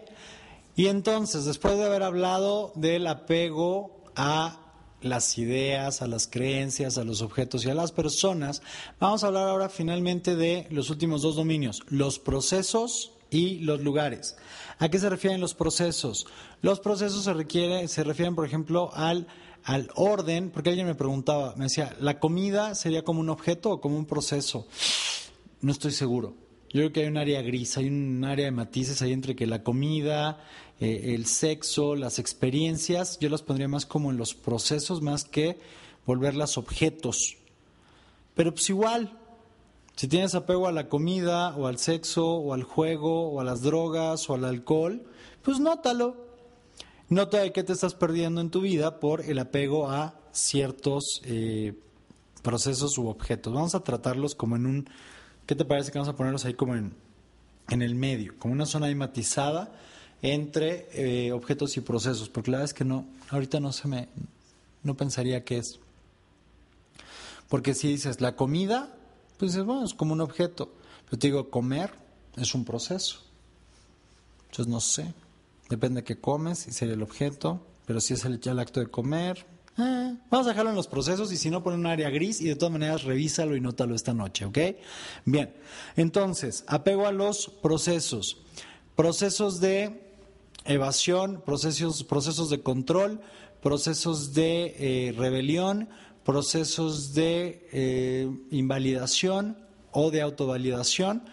y entonces, después de haber hablado del apego a las ideas, a las creencias, a los objetos y a las personas, vamos a hablar ahora finalmente de los últimos dos dominios, los procesos y los lugares. ¿A qué se refieren los procesos? Los procesos se, requiere, se refieren, por ejemplo, al, al orden, porque alguien me preguntaba, me decía, ¿la comida sería como un objeto o como un proceso? No estoy seguro. Yo creo que hay un área gris, hay un área de matices ahí entre que la comida, eh, el sexo, las experiencias, yo las pondría más como en los procesos más que volverlas objetos. Pero pues igual, si tienes apego a la comida o al sexo o al juego o a las drogas o al alcohol, pues nótalo. Nota de qué te estás perdiendo en tu vida por el apego a ciertos eh, procesos u objetos. Vamos a tratarlos como en un ¿Qué te parece que vamos a ponerlos ahí como en, en el medio, como una zona ahí matizada entre eh, objetos y procesos? Porque la verdad es que no, ahorita no se me, no pensaría que es. Porque si dices la comida, pues dices, bueno, es como un objeto. Pero te digo, comer es un proceso. Entonces no sé, depende de qué comes y sería el objeto, pero si es el, el acto de comer, eh, vamos a dejarlo en los procesos y si no, pon un área gris y de todas maneras revísalo y nótalo esta noche, ¿ok? Bien, entonces, apego a los procesos. Procesos de evasión, procesos, procesos de control, procesos de eh, rebelión, procesos de eh, invalidación o de autovalidación.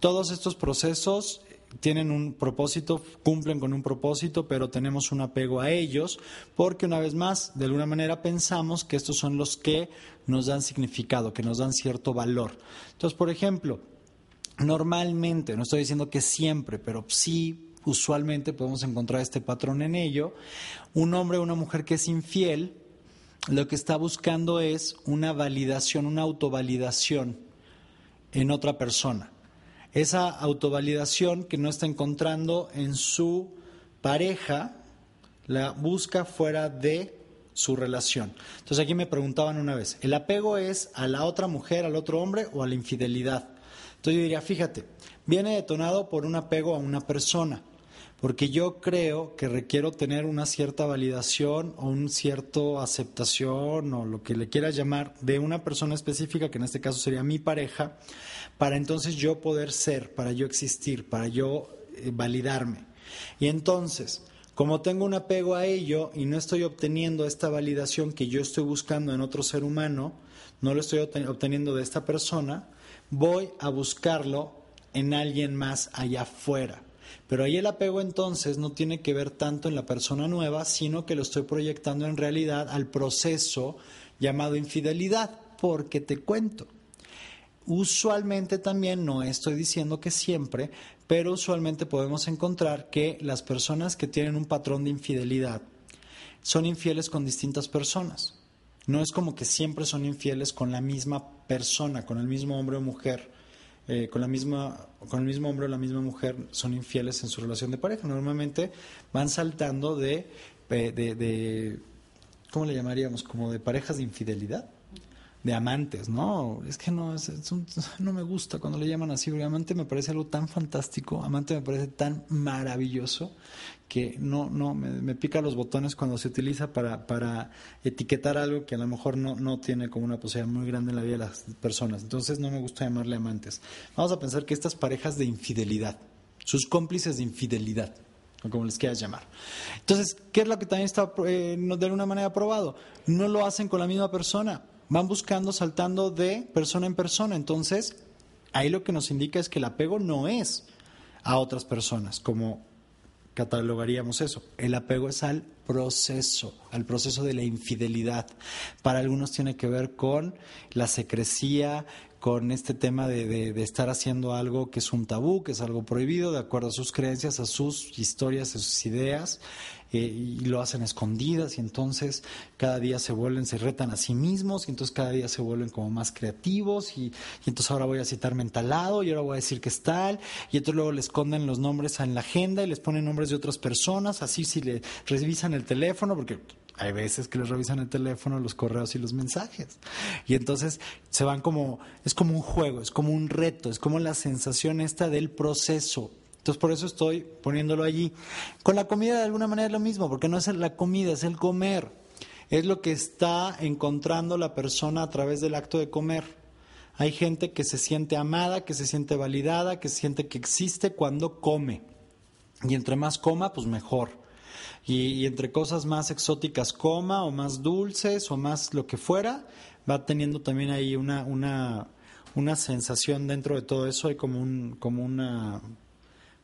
Todos estos procesos tienen un propósito, cumplen con un propósito, pero tenemos un apego a ellos, porque una vez más, de alguna manera pensamos que estos son los que nos dan significado, que nos dan cierto valor. Entonces, por ejemplo, normalmente, no estoy diciendo que siempre, pero sí, usualmente podemos encontrar este patrón en ello, un hombre o una mujer que es infiel, lo que está buscando es una validación, una autovalidación en otra persona esa autovalidación que no está encontrando en su pareja, la busca fuera de su relación. Entonces aquí me preguntaban una vez, ¿el apego es a la otra mujer, al otro hombre o a la infidelidad? Entonces yo diría, fíjate, viene detonado por un apego a una persona, porque yo creo que requiero tener una cierta validación o un cierto aceptación o lo que le quieras llamar de una persona específica, que en este caso sería mi pareja, para entonces yo poder ser, para yo existir, para yo eh, validarme. Y entonces, como tengo un apego a ello y no estoy obteniendo esta validación que yo estoy buscando en otro ser humano, no lo estoy obteniendo de esta persona, voy a buscarlo en alguien más allá afuera. Pero ahí el apego entonces no tiene que ver tanto en la persona nueva, sino que lo estoy proyectando en realidad al proceso llamado infidelidad, porque te cuento. Usualmente también, no estoy diciendo que siempre, pero usualmente podemos encontrar que las personas que tienen un patrón de infidelidad son infieles con distintas personas. No es como que siempre son infieles con la misma persona, con el mismo hombre o mujer. Eh, con, la misma, con el mismo hombre o la misma mujer son infieles en su relación de pareja. Normalmente van saltando de, de ¿cómo le llamaríamos? Como de parejas de infidelidad de amantes, ¿no? Es que no, es, no me gusta cuando le llaman así, porque amante me parece algo tan fantástico, amante me parece tan maravilloso que no, no, me, pica los botones cuando se utiliza para, para etiquetar algo que a lo mejor no, no tiene como una posibilidad muy grande en la vida de las personas. Entonces no me gusta llamarle amantes. Vamos a pensar que estas parejas de infidelidad, sus cómplices de infidelidad, o como les quieras llamar. Entonces, ¿qué es lo que también está eh, de alguna manera probado? No lo hacen con la misma persona van buscando, saltando de persona en persona. Entonces, ahí lo que nos indica es que el apego no es a otras personas, como catalogaríamos eso. El apego es al proceso, al proceso de la infidelidad. Para algunos tiene que ver con la secrecía, con este tema de, de, estar haciendo algo que es un tabú, que es algo prohibido, de acuerdo a sus creencias, a sus historias, a sus ideas, eh, y lo hacen escondidas, y entonces cada día se vuelven, se retan a sí mismos, y entonces cada día se vuelven como más creativos, y, y entonces ahora voy a citarme en talado, y ahora voy a decir que es tal, y entonces luego le esconden los nombres en la agenda y les ponen nombres de otras personas, así si le revisan el teléfono, porque hay veces que les revisan el teléfono, los correos y los mensajes. Y entonces se van como, es como un juego, es como un reto, es como la sensación esta del proceso. Entonces por eso estoy poniéndolo allí. Con la comida de alguna manera es lo mismo, porque no es la comida, es el comer. Es lo que está encontrando la persona a través del acto de comer. Hay gente que se siente amada, que se siente validada, que siente que existe cuando come. Y entre más coma, pues mejor y, entre cosas más exóticas coma o más dulces o más lo que fuera, va teniendo también ahí una, una, una sensación dentro de todo eso, hay como, un, como una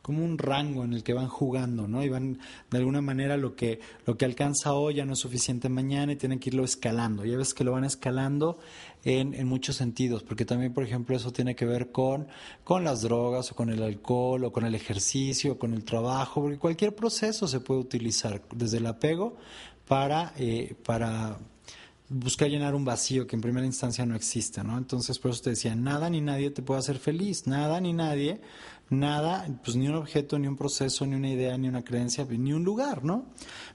como un rango en el que van jugando, ¿no? Y van, de alguna manera, lo que, lo que alcanza hoy ya no es suficiente mañana y tienen que irlo escalando. Ya ves que lo van escalando en, en muchos sentidos, porque también, por ejemplo, eso tiene que ver con, con las drogas o con el alcohol o con el ejercicio o con el trabajo, porque cualquier proceso se puede utilizar desde el apego para, eh, para buscar llenar un vacío que en primera instancia no existe, ¿no? Entonces, por eso te decía, nada ni nadie te puede hacer feliz, nada ni nadie nada, pues ni un objeto, ni un proceso, ni una idea, ni una creencia, ni un lugar, ¿no?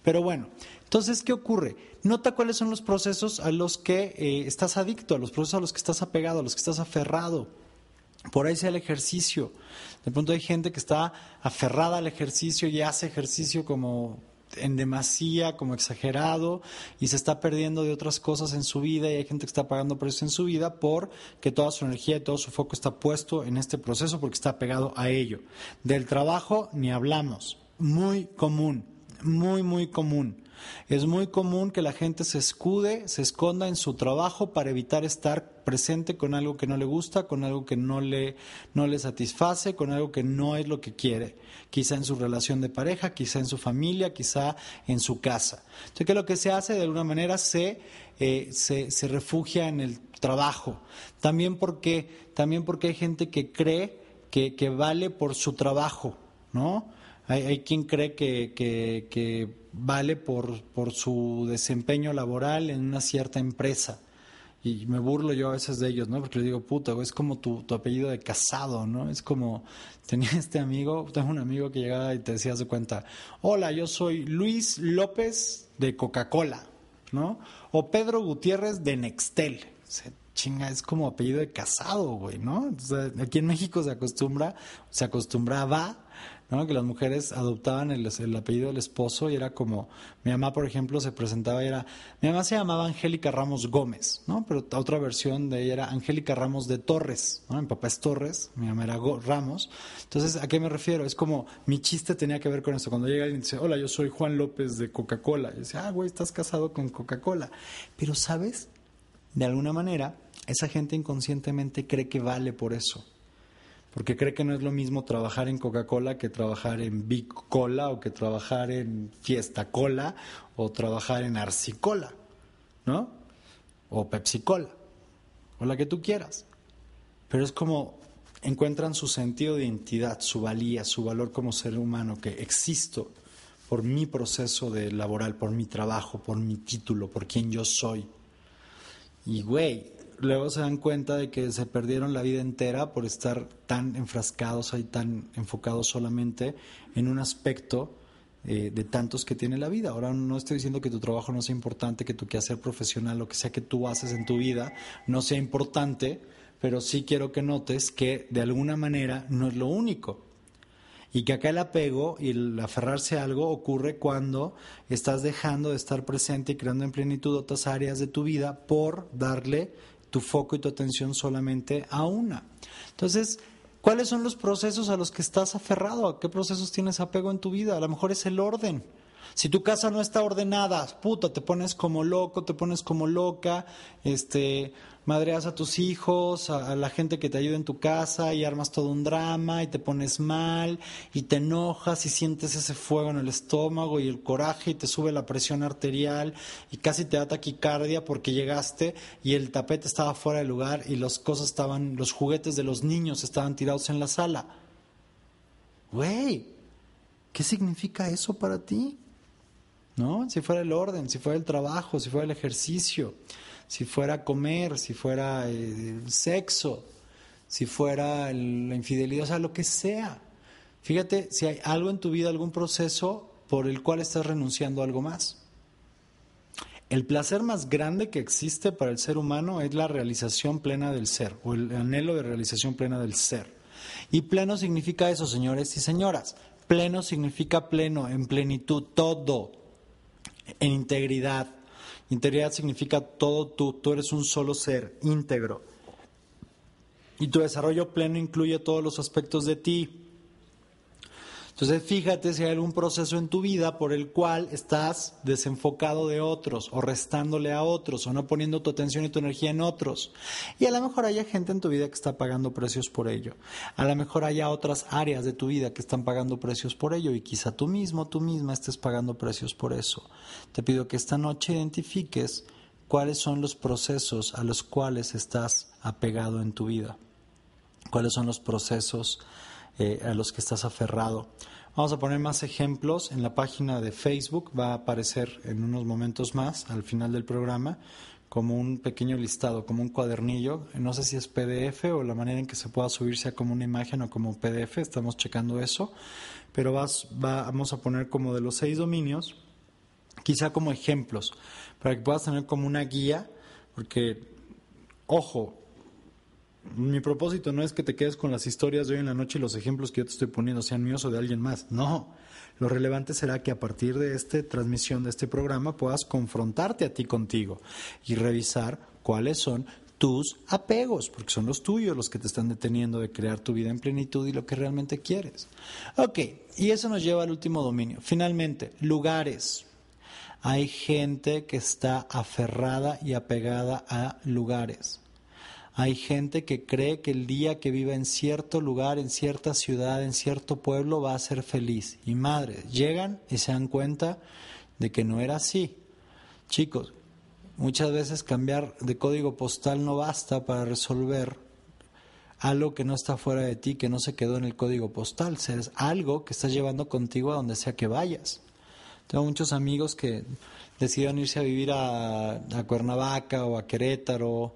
Pero bueno, entonces, ¿qué ocurre? Nota cuáles son los procesos a los que eh, estás adicto, a los procesos a los que estás apegado, a los que estás aferrado. Por ahí sea el ejercicio. De pronto hay gente que está aferrada al ejercicio y hace ejercicio como en demasía, como exagerado, y se está perdiendo de otras cosas en su vida, y hay gente que está pagando precios en su vida porque toda su energía y todo su foco está puesto en este proceso porque está pegado a ello. Del trabajo ni hablamos, muy común, muy, muy común. Es muy común que la gente se escude, se esconda en su trabajo para evitar estar presente con algo que no le gusta, con algo que no le, no le satisface, con algo que no es lo que quiere. Quizá en su relación de pareja, quizá en su familia, quizá en su casa. Entonces, que lo que se hace de alguna manera se, eh, se, se refugia en el trabajo. También porque, también porque hay gente que cree que, que vale por su trabajo, ¿no? Hay, quien cree que, que vale por, por su desempeño laboral en una cierta empresa. Y me burlo yo a veces de ellos, ¿no? Porque le digo, puta, es como tu, tu apellido de casado, ¿no? Es como, tenía este amigo, tengo un amigo que llegaba y te decía de cuenta, hola, yo soy Luis López de Coca-Cola, ¿no? O Pedro Gutiérrez de Nextel. Se chinga, es como apellido de casado, güey, ¿no? aquí en México se acostumbra, se acostumbraba que las mujeres adoptaban el, apellido del esposo y era como, mi mamá, por ejemplo, se presentaba y era, mi mamá se llamaba Angélica Ramos Gómez, ¿no? Pero otra versión de ella era Angélica Ramos de Torres, ¿no? Mi papá es Torres, mi mamá era Ramos. Entonces, ¿a qué me refiero? Es como, mi chiste tenía que ver con eso. Cuando llega alguien y dice, hola, yo soy Juan López de Coca-Cola. Y dice, ah, güey, estás casado con Coca-Cola. Pero, ¿sabes? De alguna manera, esa gente inconscientemente cree que vale por eso porque cree que no es lo mismo trabajar en Coca-Cola que trabajar en Big Cola o que trabajar en Fiesta Cola o trabajar en Arcicola, ¿no? O Pepsi Cola, o la que tú quieras. Pero es como encuentran su sentido de identidad, su valía, su valor como ser humano, que existo por mi proceso de laboral, por mi trabajo, por mi título, por quien yo soy. Y güey, luego se dan cuenta de que se perdieron la vida entera por estar tan enfrascados ahí, tan enfocados solamente en un aspecto eh, de tantos que tiene la vida. Ahora no estoy diciendo que tu trabajo no sea importante, que tu quehacer profesional, lo que sea que tú haces en tu vida, no sea importante, pero sí quiero que notes que de alguna manera no es lo único. Y que acá el apego y el aferrarse a algo ocurre cuando estás dejando de estar presente y creando en plenitud otras áreas de tu vida por darle tu foco y tu atención solamente a una. Entonces, ¿cuáles son los procesos a los que estás aferrado? ¿A qué procesos tienes apego en tu vida? A lo mejor es el orden. Si tu casa no está ordenada, puta, te pones como loco, te pones como loca, este, madreas a tus hijos, a, la gente que te ayuda en tu casa y armas todo un drama y te pones mal y te enojas y sientes ese fuego en el estómago y el coraje y te sube la presión arterial y casi te da taquicardia porque llegaste y el tapete estaba fuera de lugar y las cosas estaban, los juguetes de los niños estaban tirados en la sala. Güey, ¿qué significa eso para ti? ¿No? Si fuera el orden, si fuera el trabajo, si fuera el ejercicio si fuera comer, si fuera eh, sexo, si fuera la infidelidad, o sea, lo que sea. Fíjate si hay algo en tu vida, algún proceso por el cual estás renunciando a algo más. El placer más grande que existe para el ser humano es la realización plena del ser, o el anhelo de realización plena del ser. Y pleno significa eso, señores y señoras. Pleno significa pleno, en plenitud, todo, en integridad, Integridad significa todo tú, tú eres un solo ser, íntegro. Y tu desarrollo pleno incluye todos los aspectos de ti. Entonces fíjate si hay algún proceso en tu vida por el cual estás desenfocado de otros o restándole a otros o no poniendo tu atención y tu energía en otros. Y a lo mejor haya gente en tu vida que está pagando precios por ello. A lo mejor haya otras áreas de tu vida que están pagando precios por ello y quizá tú mismo, tú misma estés pagando precios por eso. Te pido que esta noche identifiques cuáles son los procesos a los cuales estás apegado en tu vida. Cuáles son los procesos eh, a los que estás aferrado. Vamos a poner más ejemplos. En la página de Facebook, va a aparecer en unos momentos más al final del programa como un pequeño listado, como un cuadernillo, no sé si es PDF o la manera en que se pueda subir sea como una imagen o como PDF, estamos checando eso, pero vas, vamos a poner como de los seis dominios, quizá como ejemplos, para que puedas tener como una guía, porque, ojo, mi propósito no es que te quedes con las historias de hoy en la noche y los ejemplos que yo te estoy poniendo sean míos o de alguien más. No. Lo relevante será que a partir de esta transmisión de este programa puedas confrontarte a ti contigo y revisar cuáles son tus apegos, porque son los tuyos los que te están deteniendo de crear tu vida en plenitud y lo que realmente quieres. Ok, y eso nos lleva al último dominio. Finalmente, lugares. Hay gente que está aferrada y apegada a lugares. Hay gente que cree que el día que viva en cierto lugar, en cierta ciudad, en cierto pueblo, va a ser feliz. Y madre, llegan y se dan cuenta de que no era así. Chicos, muchas veces cambiar de código postal no basta para resolver algo que no está fuera de ti, que no se quedó en el código postal. Es algo que estás llevando contigo a donde sea que vayas. Tengo muchos amigos que decidieron irse a vivir a Cuernavaca o a Querétaro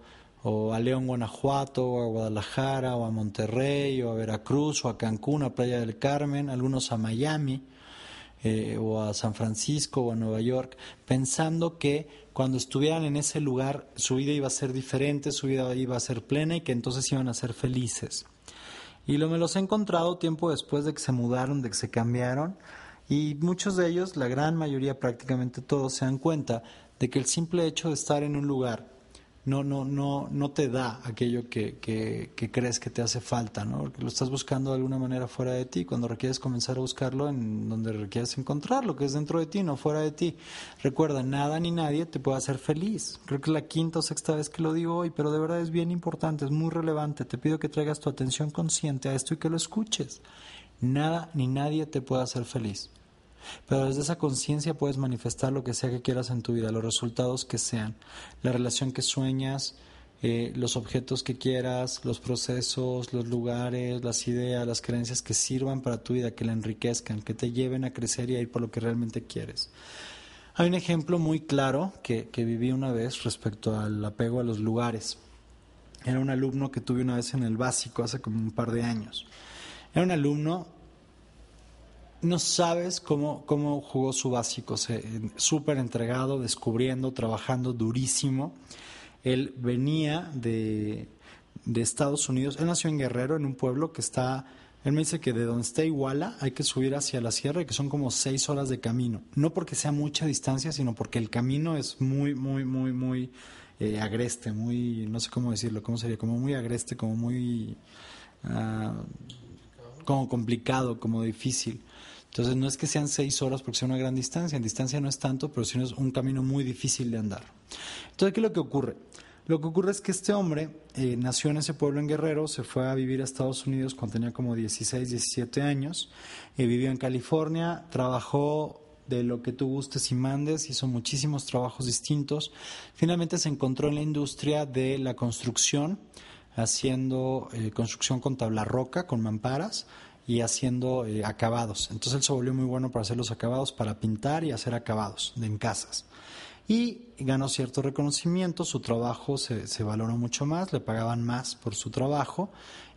o a León, Guanajuato, o a Guadalajara, o a Monterrey, o a Veracruz, o a Cancún, a Playa del Carmen, algunos a Miami, eh, o a San Francisco, o a Nueva York, pensando que cuando estuvieran en ese lugar su vida iba a ser diferente, su vida iba a ser plena y que entonces iban a ser felices. Y lo me los he encontrado tiempo después de que se mudaron, de que se cambiaron, y muchos de ellos, la gran mayoría, prácticamente todos, se dan cuenta de que el simple hecho de estar en un lugar no, no, no, no te da aquello que, que, crees que te hace falta, ¿no? Porque lo estás buscando de alguna manera fuera de ti, cuando requieres comenzar a buscarlo en donde requieres encontrarlo, que es dentro de ti, no fuera de ti. Recuerda, nada ni nadie te puede hacer feliz. Creo que es la quinta o sexta vez que lo digo hoy, pero de verdad es bien importante, es muy relevante. Te pido que traigas tu atención consciente a esto y que lo escuches. Nada ni nadie te puede hacer feliz. Pero desde esa conciencia puedes manifestar lo que sea que quieras en tu vida, los resultados que sean, la relación que sueñas, eh, los objetos que quieras, los procesos, los lugares, las ideas, las creencias que sirvan para tu vida, que la enriquezcan, que te lleven a crecer y a ir por lo que realmente quieres. Hay un ejemplo muy claro que, que viví una vez respecto al apego a los lugares. Era un alumno que tuve una vez en el básico hace como un par de años. Era un alumno no sabes cómo, cómo jugó su básico, súper entregado, descubriendo, trabajando durísimo. Él venía de, de, Estados Unidos, él nació en Guerrero, en un pueblo que está, él me dice que de donde está Iguala hay que subir hacia la sierra y que son como seis horas de camino. No porque sea mucha distancia, sino porque el camino es muy, muy, muy, muy eh, agreste, muy, no sé cómo decirlo, cómo sería, como muy agreste, como muy... Uh, como complicado, como difícil. Entonces no es que sean seis horas porque sea una gran distancia, en distancia no es tanto, pero sí es un camino muy difícil de andar. Entonces, ¿qué es lo que ocurre? Lo que ocurre es que este hombre eh, nació en ese pueblo en Guerrero, se fue a vivir a Estados Unidos cuando tenía como 16, 17 años, eh, vivió en California, trabajó de lo que tú gustes y mandes, hizo muchísimos trabajos distintos. Finalmente se encontró en la industria de la construcción, haciendo eh, construcción con tabla roca, con mamparas, y haciendo eh, acabados. Entonces él se volvió muy bueno para hacer los acabados, para pintar y hacer acabados en casas. Y ganó cierto reconocimiento, su trabajo se, se, valoró mucho más, le pagaban más por su trabajo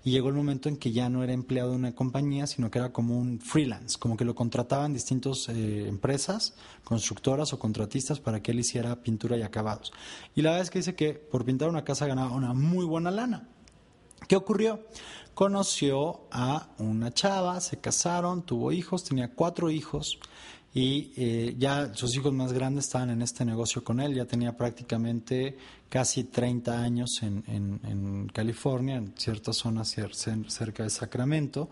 y llegó el momento en que ya no era empleado de una compañía, sino que era como un freelance, como que lo contrataban distintas eh, empresas, constructoras o contratistas para que él hiciera pintura y acabados. Y la verdad es que dice que por pintar una casa ganaba una muy buena lana. ¿Qué ocurrió? conoció a una chava, se casaron, tuvo hijos, tenía cuatro hijos y eh, ya sus hijos más grandes estaban en este negocio con él, ya tenía prácticamente casi 30 años en, California, en ciertas zonas cerca de Sacramento,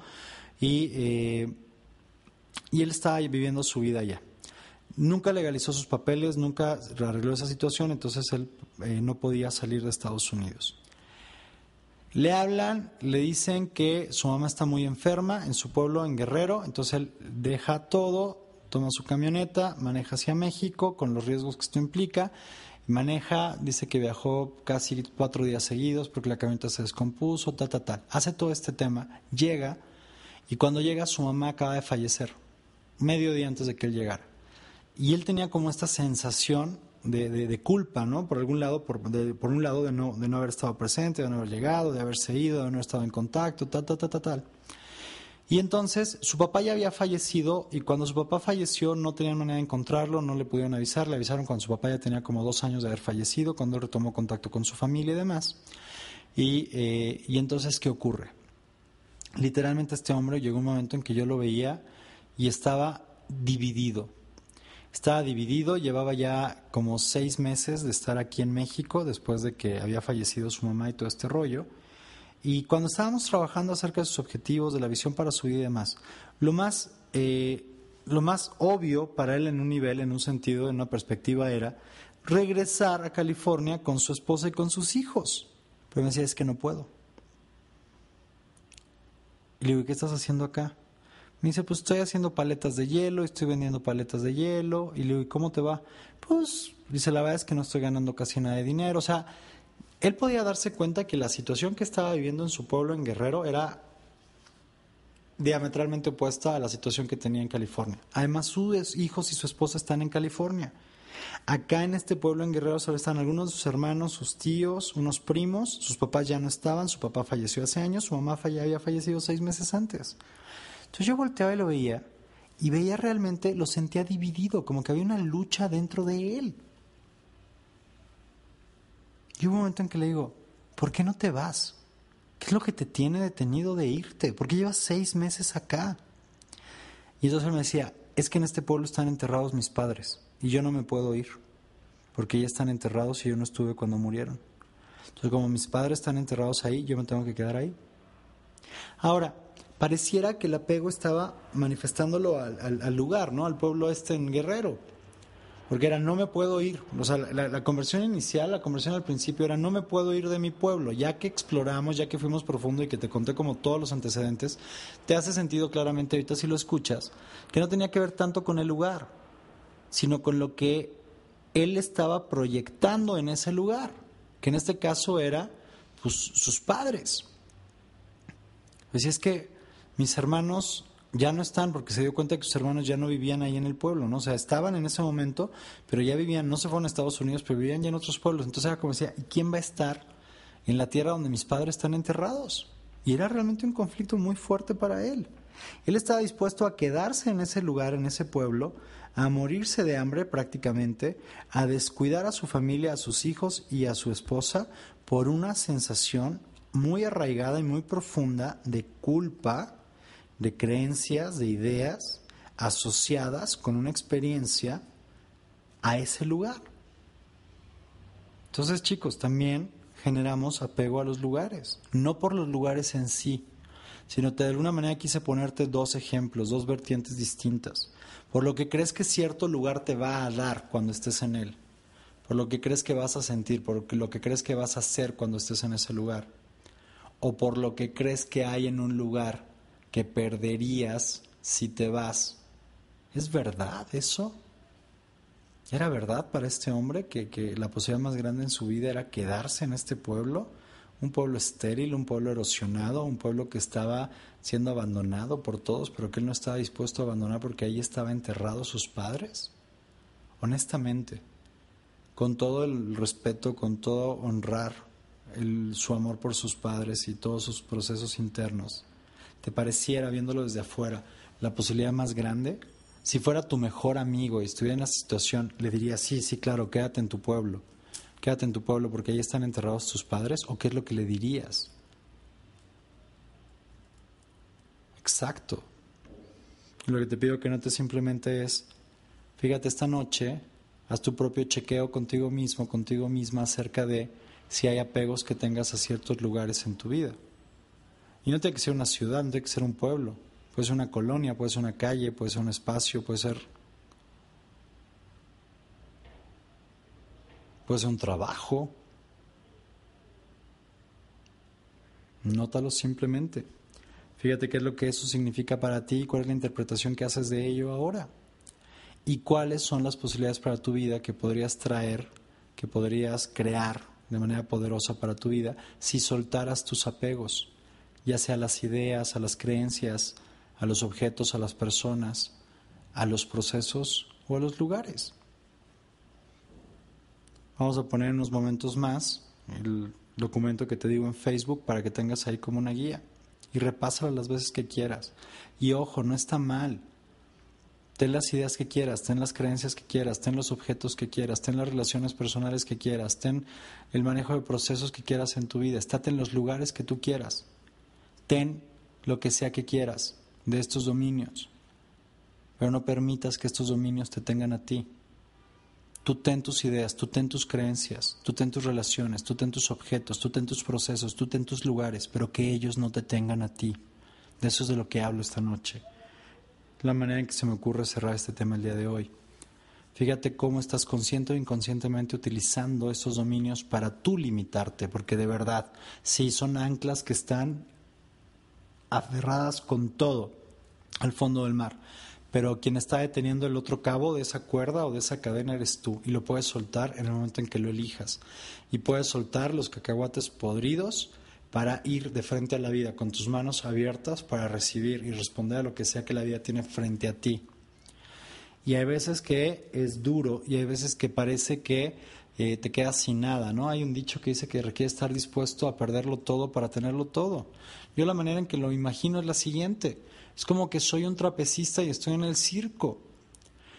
y, eh, y él estaba viviendo su vida allá. Nunca legalizó sus papeles, nunca arregló esa situación, entonces él eh, no podía salir de Estados Unidos. Le hablan, le dicen que su mamá está muy enferma en su pueblo, en Guerrero, entonces él deja todo, toma su camioneta, maneja hacia México con los riesgos que esto implica, maneja, dice que viajó casi cuatro días seguidos porque la camioneta se descompuso, tal, tal, tal. Hace todo este tema, llega y cuando llega su mamá acaba de fallecer, medio día antes de que él llegara. Y él tenía como esta sensación de, culpa, ¿no? Por algún lado, por, por un lado de no, de no haber estado presente, de no haber llegado, de haberse ido, de no haber estado en contacto, tal, tal, tal, tal, tal. Y entonces su papá ya había fallecido y cuando su papá falleció no tenían manera de encontrarlo, no le pudieron avisar, le avisaron cuando su papá ya tenía como dos años de haber fallecido, cuando retomó contacto con su familia y demás. Y, eh, y entonces, ¿qué ocurre? Literalmente este hombre llegó un momento en que yo lo veía y estaba dividido estaba dividido, llevaba ya como seis meses de estar aquí en México después de que había fallecido su mamá y todo este rollo. Y cuando estábamos trabajando acerca de sus objetivos, de la visión para su vida y demás, lo más, eh, lo más obvio para él en un nivel, en un sentido, en una perspectiva, era regresar a California con su esposa y con sus hijos. Pero me decía, es que no puedo. Y le digo, ¿qué estás haciendo acá? Me dice, pues estoy haciendo paletas de hielo, estoy vendiendo paletas de hielo. Y le digo, ¿y cómo te va? Pues, dice, la verdad es que no estoy ganando casi nada de dinero. O sea, él podía darse cuenta que la situación que estaba viviendo en su pueblo, en Guerrero, era diametralmente opuesta a la situación que tenía en California. Además, sus hijos y su esposa están en California. Acá en este pueblo en Guerrero solo están algunos de sus hermanos, sus tíos, unos primos, sus papás ya no estaban, su papá falleció hace años, su mamá ya había fallecido seis meses antes. Entonces yo volteaba y lo veía y veía realmente, lo sentía dividido, como que había una lucha dentro de él. Y hubo un momento en que le digo, ¿por qué no te vas? ¿Qué es lo que te tiene detenido de irte? ¿Por qué llevas seis meses acá? Y entonces él me decía, es que en este pueblo están enterrados mis padres y yo no me puedo ir, porque ya están enterrados y yo no estuve cuando murieron. Entonces, como mis padres están enterrados ahí, yo me tengo que quedar ahí. Ahora, pareciera que el apego estaba manifestándolo al, lugar, ¿no? Al pueblo este en Guerrero. Porque era, no me puedo ir. O sea, la, conversión inicial, la conversión al principio era, no me puedo ir de mi pueblo. Ya que exploramos, ya que fuimos profundo y que te conté como todos los antecedentes, te hace sentido claramente, ahorita si lo escuchas, que no tenía que ver tanto con el lugar, sino con lo que él estaba proyectando en ese lugar, que en este caso era pues, sus padres. Pues es que mis hermanos ya no están porque se dio cuenta que sus hermanos ya no vivían ahí en el pueblo, ¿no? O sea, estaban en ese momento, pero ya vivían, no se fueron a Estados Unidos, pero vivían ya en otros pueblos. Entonces era como decía, ¿y quién va a estar en la tierra donde mis padres están enterrados? Y era realmente un conflicto muy fuerte para él. Él estaba dispuesto a quedarse en ese lugar, en ese pueblo, a morirse de hambre prácticamente, a descuidar a su familia, a sus hijos y a su esposa por una sensación muy arraigada y muy profunda de culpa, de creencias, de ideas asociadas con una experiencia a ese lugar. Entonces, chicos, también generamos apego a los lugares, no por los lugares en sí, sino que de alguna manera quise ponerte dos ejemplos, dos vertientes distintas. Por lo que crees que cierto lugar te va a dar cuando estés en él, por lo que crees que vas a sentir, por lo que crees que vas a hacer cuando estés en ese lugar, o por lo que crees que hay en un lugar que perderías si te vas. ¿Es verdad eso? ¿Era verdad para este hombre que, que la posibilidad más grande en su vida era quedarse en este pueblo? Un pueblo estéril, un pueblo erosionado, un pueblo que estaba siendo abandonado por todos, pero que él no estaba dispuesto a abandonar porque ahí estaban enterrados sus padres. Honestamente, con todo el respeto, con todo honrar su amor por sus padres y todos sus procesos internos, ¿te pareciera, viéndolo desde afuera, la posibilidad más grande? Si fuera tu mejor amigo y estuviera en la situación, le dirías, sí, sí, claro, quédate en tu pueblo. Quédate en tu pueblo porque ahí están enterrados tus padres. ¿O qué es lo que le dirías? Exacto. Lo que te pido que notes simplemente es, fíjate esta noche, haz tu propio chequeo contigo mismo, contigo misma acerca de si hay apegos que tengas a ciertos lugares en tu vida. Y no tiene que ser una ciudad, no tiene que ser un pueblo. Puede ser una colonia, puede ser una calle, puede ser un espacio, puede ser. Puede ser un trabajo. Nótalo simplemente. Fíjate qué es lo que eso significa para ti, cuál es la interpretación que haces de ello ahora. Y cuáles son las posibilidades para tu vida que podrías traer, que podrías crear de manera poderosa para tu vida si soltaras tus apegos, ya sea a las ideas, a las creencias, a los objetos, a las personas, a los procesos o a los lugares. Vamos a poner unos momentos más el documento que te digo en Facebook para que tengas ahí como una guía y repásalo las veces que quieras. Y ojo, no está mal. Ten las ideas que quieras, ten las creencias que quieras, ten los objetos que quieras, ten las relaciones personales que quieras, ten el manejo de procesos que quieras en tu vida, estate en los lugares que tú quieras, ten lo que sea que quieras de estos dominios, pero no permitas que estos dominios te tengan a ti. Tú ten tus ideas, tú ten tus creencias, tú ten tus relaciones, tú ten tus objetos, tú ten tus procesos, tú ten tus lugares, pero que ellos no te tengan a ti. De eso es de lo que hablo esta noche. La manera en que se me ocurre cerrar este tema el día de hoy. Fíjate cómo estás consciente o inconscientemente utilizando esos dominios para tú limitarte, porque de verdad, sí, son anclas que están aferradas con todo al fondo del mar. Pero quien está deteniendo el otro cabo de esa cuerda o de esa cadena eres tú y lo puedes soltar en el momento en que lo elijas. Y puedes soltar los cacahuates podridos para ir de frente a la vida con tus manos abiertas para recibir y responder a lo que sea que la vida tiene frente a ti. Y hay veces que es duro y hay veces que parece que eh, te quedas sin nada, ¿no? Hay un dicho que dice que requiere estar dispuesto a perderlo todo para tenerlo todo. Yo la manera en que lo imagino es la siguiente. Es como que soy un trapecista y estoy en el circo.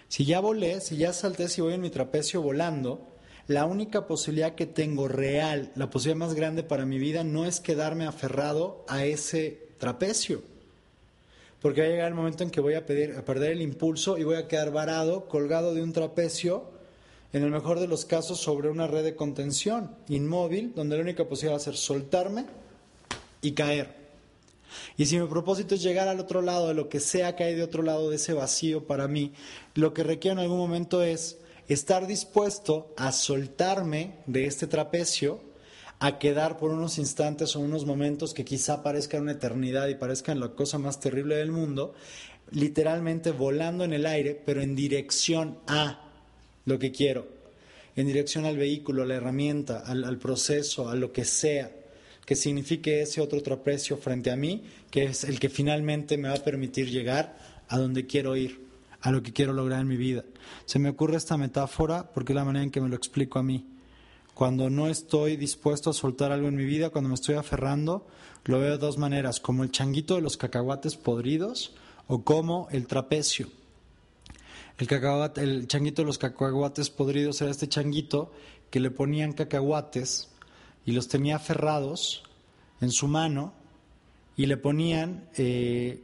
Si ya volé, si ya salté, si voy en mi trapecio volando, la única posibilidad que tengo real, la posibilidad más grande para mi vida, no es quedarme aferrado a ese trapecio. Porque va a llegar el momento en que voy a, perder el impulso y voy a quedar varado, colgado de un trapecio en el mejor de los casos sobre una red de contención inmóvil, donde la única posibilidad va a ser soltarme y caer. Y si mi propósito es llegar al otro lado de lo que sea que hay de otro lado de ese vacío para mí, lo que requiere en algún momento es estar dispuesto a soltarme de este trapecio, a quedar por unos instantes o unos momentos que quizá parezcan una eternidad y parezcan la cosa más terrible del mundo, literalmente volando en el aire, pero en dirección a lo que quiero, en dirección al vehículo, a la herramienta, al, proceso, a lo que sea que signifique ese otro trapecio frente a mí, que es el que finalmente me va a permitir llegar a donde quiero ir, a lo que quiero lograr en mi vida. Se me ocurre esta metáfora porque es la manera en que me lo explico a mí. Cuando no estoy dispuesto a soltar algo en mi vida, cuando me estoy aferrando, lo veo de dos maneras, como el changuito de los cacahuates podridos o como el trapecio. El, cacahuate, el changuito de los cacahuates podridos era este changuito que le ponían cacahuates y los tenía aferrados en su mano y le ponían eh,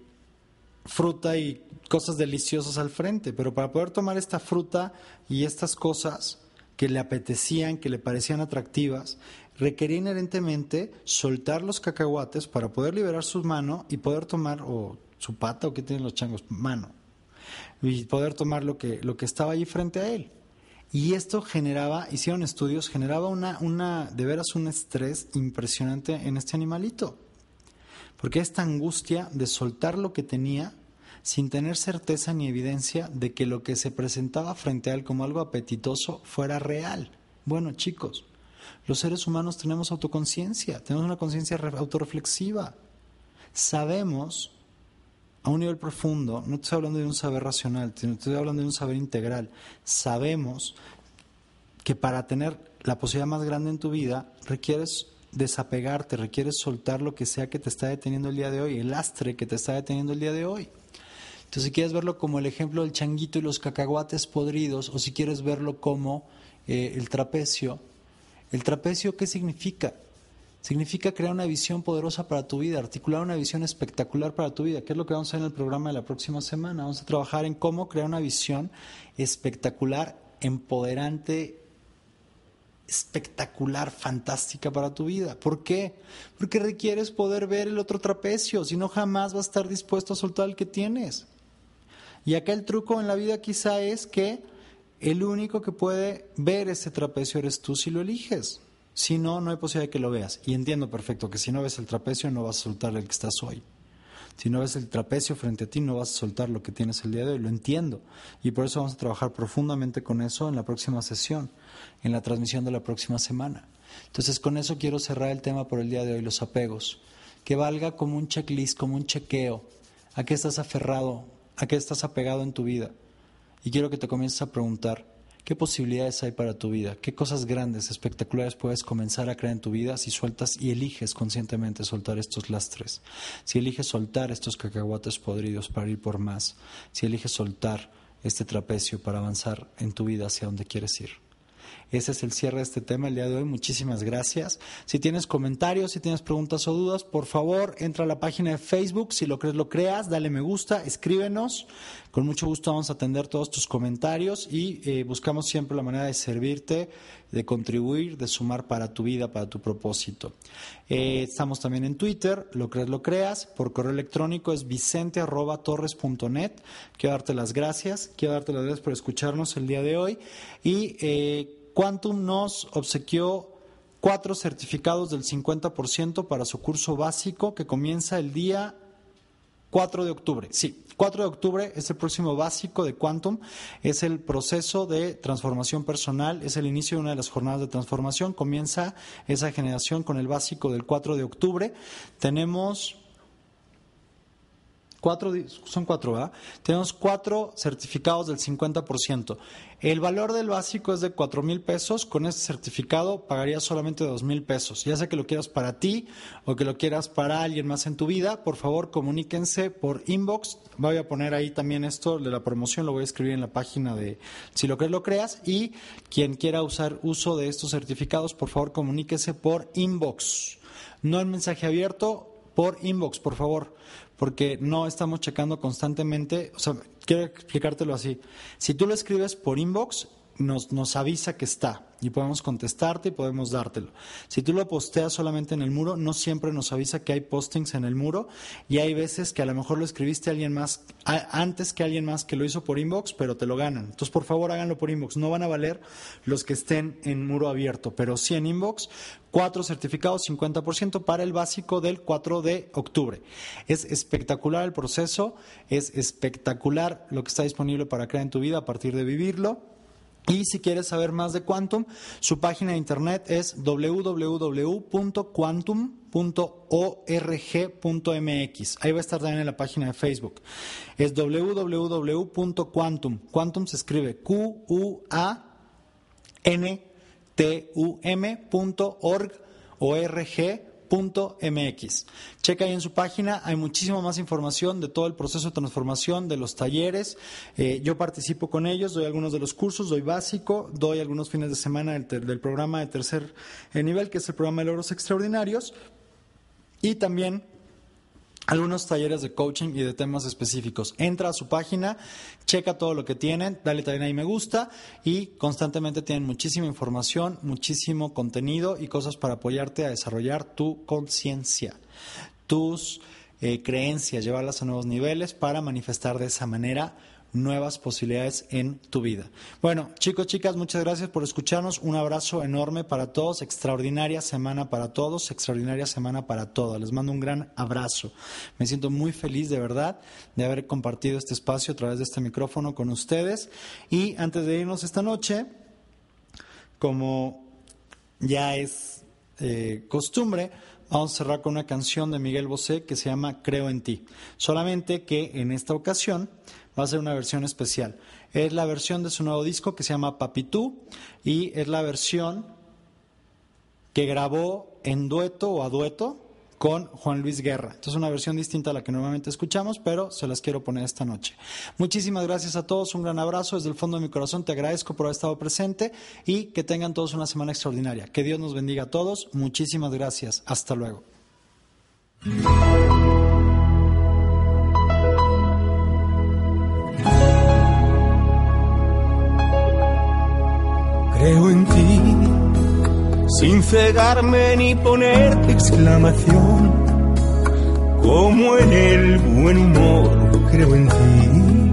fruta y cosas deliciosas al frente. Pero para poder tomar esta fruta y estas cosas que le apetecían, que le parecían atractivas, requería inherentemente soltar los cacahuates para poder liberar su mano y poder tomar, o su pata, o que tienen los changos, mano, y poder tomar lo que, lo que estaba allí frente a él. Y esto generaba, hicieron estudios, generaba una, una, de veras un estrés impresionante en este animalito. Porque esta angustia de soltar lo que tenía sin tener certeza ni evidencia de que lo que se presentaba frente a él como algo apetitoso fuera real. Bueno, chicos, los seres humanos tenemos autoconciencia, tenemos una conciencia autorreflexiva. Sabemos a un nivel profundo, no estoy hablando de un saber racional, estoy hablando de un saber integral. Sabemos que para tener la posibilidad más grande en tu vida requieres desapegarte, requieres soltar lo que sea que te está deteniendo el día de hoy, el lastre que te está deteniendo el día de hoy. Entonces, si quieres verlo como el ejemplo del changuito y los cacahuates podridos, o si quieres verlo como eh, el trapecio, ¿el trapecio qué significa? Significa crear una visión poderosa para tu vida, articular una visión espectacular para tu vida, que es lo que vamos a hacer en el programa de la próxima semana. Vamos a trabajar en cómo crear una visión espectacular, empoderante, espectacular, fantástica para tu vida. ¿Por qué? Porque requieres poder ver el otro trapecio, si no jamás vas a estar dispuesto a soltar el que tienes. Y acá el truco en la vida quizá es que el único que puede ver ese trapecio eres tú si lo eliges. Si no, no hay posibilidad de que lo veas. Y entiendo perfecto que si no ves el trapecio no vas a soltar el que estás hoy. Si no ves el trapecio frente a ti no vas a soltar lo que tienes el día de hoy. Lo entiendo. Y por eso vamos a trabajar profundamente con eso en la próxima sesión, en la transmisión de la próxima semana. Entonces con eso quiero cerrar el tema por el día de hoy, los apegos. Que valga como un checklist, como un chequeo. ¿A qué estás aferrado? ¿A qué estás apegado en tu vida? Y quiero que te comiences a preguntar, ¿Qué posibilidades hay para tu vida? ¿Qué cosas grandes, espectaculares puedes comenzar a crear en tu vida si sueltas y eliges conscientemente soltar estos lastres? Si eliges soltar estos cacahuates podridos para ir por más, si eliges soltar este trapecio para avanzar en tu vida hacia donde quieres ir. Ese es el cierre de este tema el día de hoy. Muchísimas gracias. Si tienes comentarios, si tienes preguntas o dudas, por favor, entra a la página de Facebook. Si lo crees, lo creas. Dale me gusta, escríbenos. Con mucho gusto vamos a atender todos tus comentarios y eh, buscamos siempre la manera de servirte, de contribuir, de sumar para tu vida, para tu propósito. Eh, estamos también en Twitter, lo crees, lo creas. Por correo electrónico es vicente.torres.net. Quiero darte las gracias. Quiero darte las gracias por escucharnos el día de hoy. Y eh, Quantum nos obsequió cuatro certificados del 50% para su curso básico que comienza el día 4 de octubre. Sí, 4 de octubre es el próximo básico de Quantum. Es el proceso de transformación personal, es el inicio de una de las jornadas de transformación. Comienza esa generación con el básico del 4 de octubre. Tenemos Cuatro, son cuatro, ¿verdad? Tenemos cuatro certificados del 50%. El valor del básico es de cuatro mil pesos. Con este certificado pagarías solamente dos mil pesos. Ya sea que lo quieras para ti o que lo quieras para alguien más en tu vida, por favor comuníquense por inbox. Voy a poner ahí también esto de la promoción, lo voy a escribir en la página de Si lo crees, lo creas. Y quien quiera usar uso de estos certificados, por favor comuníquese por inbox. No en mensaje abierto, por inbox, por favor porque no estamos checando constantemente, o sea, quiero explicártelo así. Si tú lo escribes por inbox, nos, nos avisa que está y podemos contestarte y podemos dártelo. Si tú lo posteas solamente en el muro, no siempre nos avisa que hay postings en el muro y hay veces que a lo mejor lo escribiste a alguien más antes que alguien más que lo hizo por inbox, pero te lo ganan. Entonces, por favor, háganlo por inbox. No van a valer los que estén en muro abierto, pero sí en inbox. Cuatro certificados, 50% para el básico del 4 de octubre. Es espectacular el proceso, es espectacular lo que está disponible para crear en tu vida a partir de vivirlo. Y si quieres saber más de Quantum, su página de internet es www.quantum.org.mx. Ahí va a estar también en la página de Facebook. Es www.quantum. Quantum se escribe Q-U-A-N-T-U-M.org. MX. Checa ahí en su página, hay muchísima más información de todo el proceso de transformación, de los talleres. Eh, yo participo con ellos, doy algunos de los cursos, doy básico, doy algunos fines de semana del, del programa de tercer eh, nivel, que es el programa de logros extraordinarios. Y también algunos talleres de coaching y de temas específicos. Entra a su página, checa todo lo que tienen, dale también ahí me gusta y constantemente tienen muchísima información, muchísimo contenido y cosas para apoyarte a desarrollar tu conciencia, tus eh, creencias, llevarlas a nuevos niveles para manifestar de esa manera nuevas posibilidades en tu vida. Bueno, chicos, chicas, muchas gracias por escucharnos. Un abrazo enorme para todos. Extraordinaria semana para todos. Extraordinaria semana para todos. Les mando un gran abrazo. Me siento muy feliz de verdad de haber compartido este espacio a través de este micrófono con ustedes. Y antes de irnos esta noche, como ya es eh, costumbre, vamos a cerrar con una canción de Miguel Bosé que se llama Creo en ti. Solamente que en esta ocasión va a ser una versión especial. Es la versión de su nuevo disco que se llama Papitú y es la versión que grabó en dueto o a dueto con Juan Luis Guerra. Entonces es una versión distinta a la que normalmente escuchamos, pero se las quiero poner esta noche. Muchísimas gracias a todos, un gran abrazo desde el fondo de mi corazón, te agradezco por haber estado presente y que tengan todos una semana extraordinaria. Que Dios nos bendiga a todos, muchísimas gracias, hasta luego. Creo en ti, sin cegarme ni ponerte exclamación, como en el buen humor creo en ti,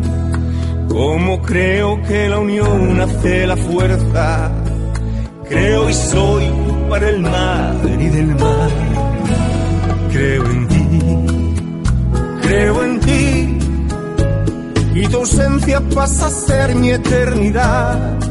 como creo que la unión hace la fuerza, creo y soy para el mar y del mar, creo en ti, creo en ti, y tu ausencia pasa a ser mi eternidad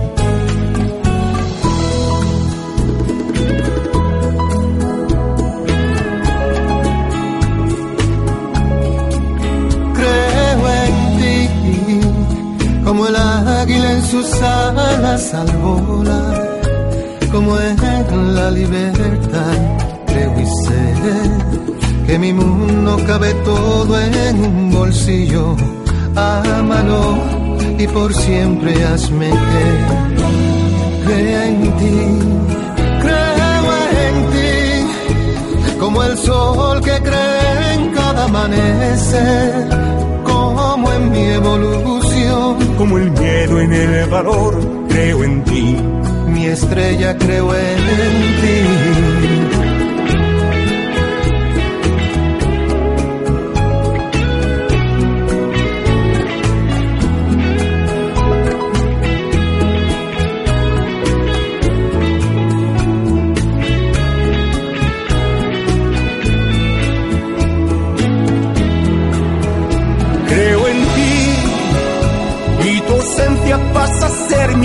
Sus alas al volar, como en la libertad, creo y sé que mi mundo cabe todo en un bolsillo, ámalo y por siempre hazme que crea en ti, creo en ti, como el sol que cree en cada amanecer, como en mi evolución como el miedo en el valor, creo en ti. Mi estrella creo en ti.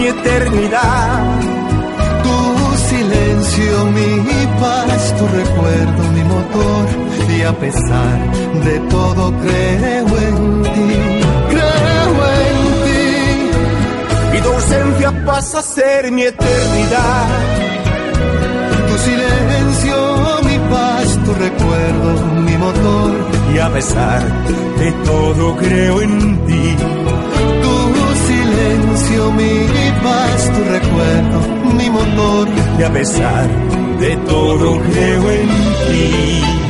Mi eternidad. Tu silencio, mi paz, tu recuerdo, mi motor. Y a pesar de todo creo en ti, creo en ti. Y tu ausencia pasa a ser mi eternidad. Tu silencio paz, tu recuerdo, mi motor. Y a pesar de todo creo en ti. Silencio, mi paz, tu recuerdo, mi motor. Y a pesar de todo creo en ti.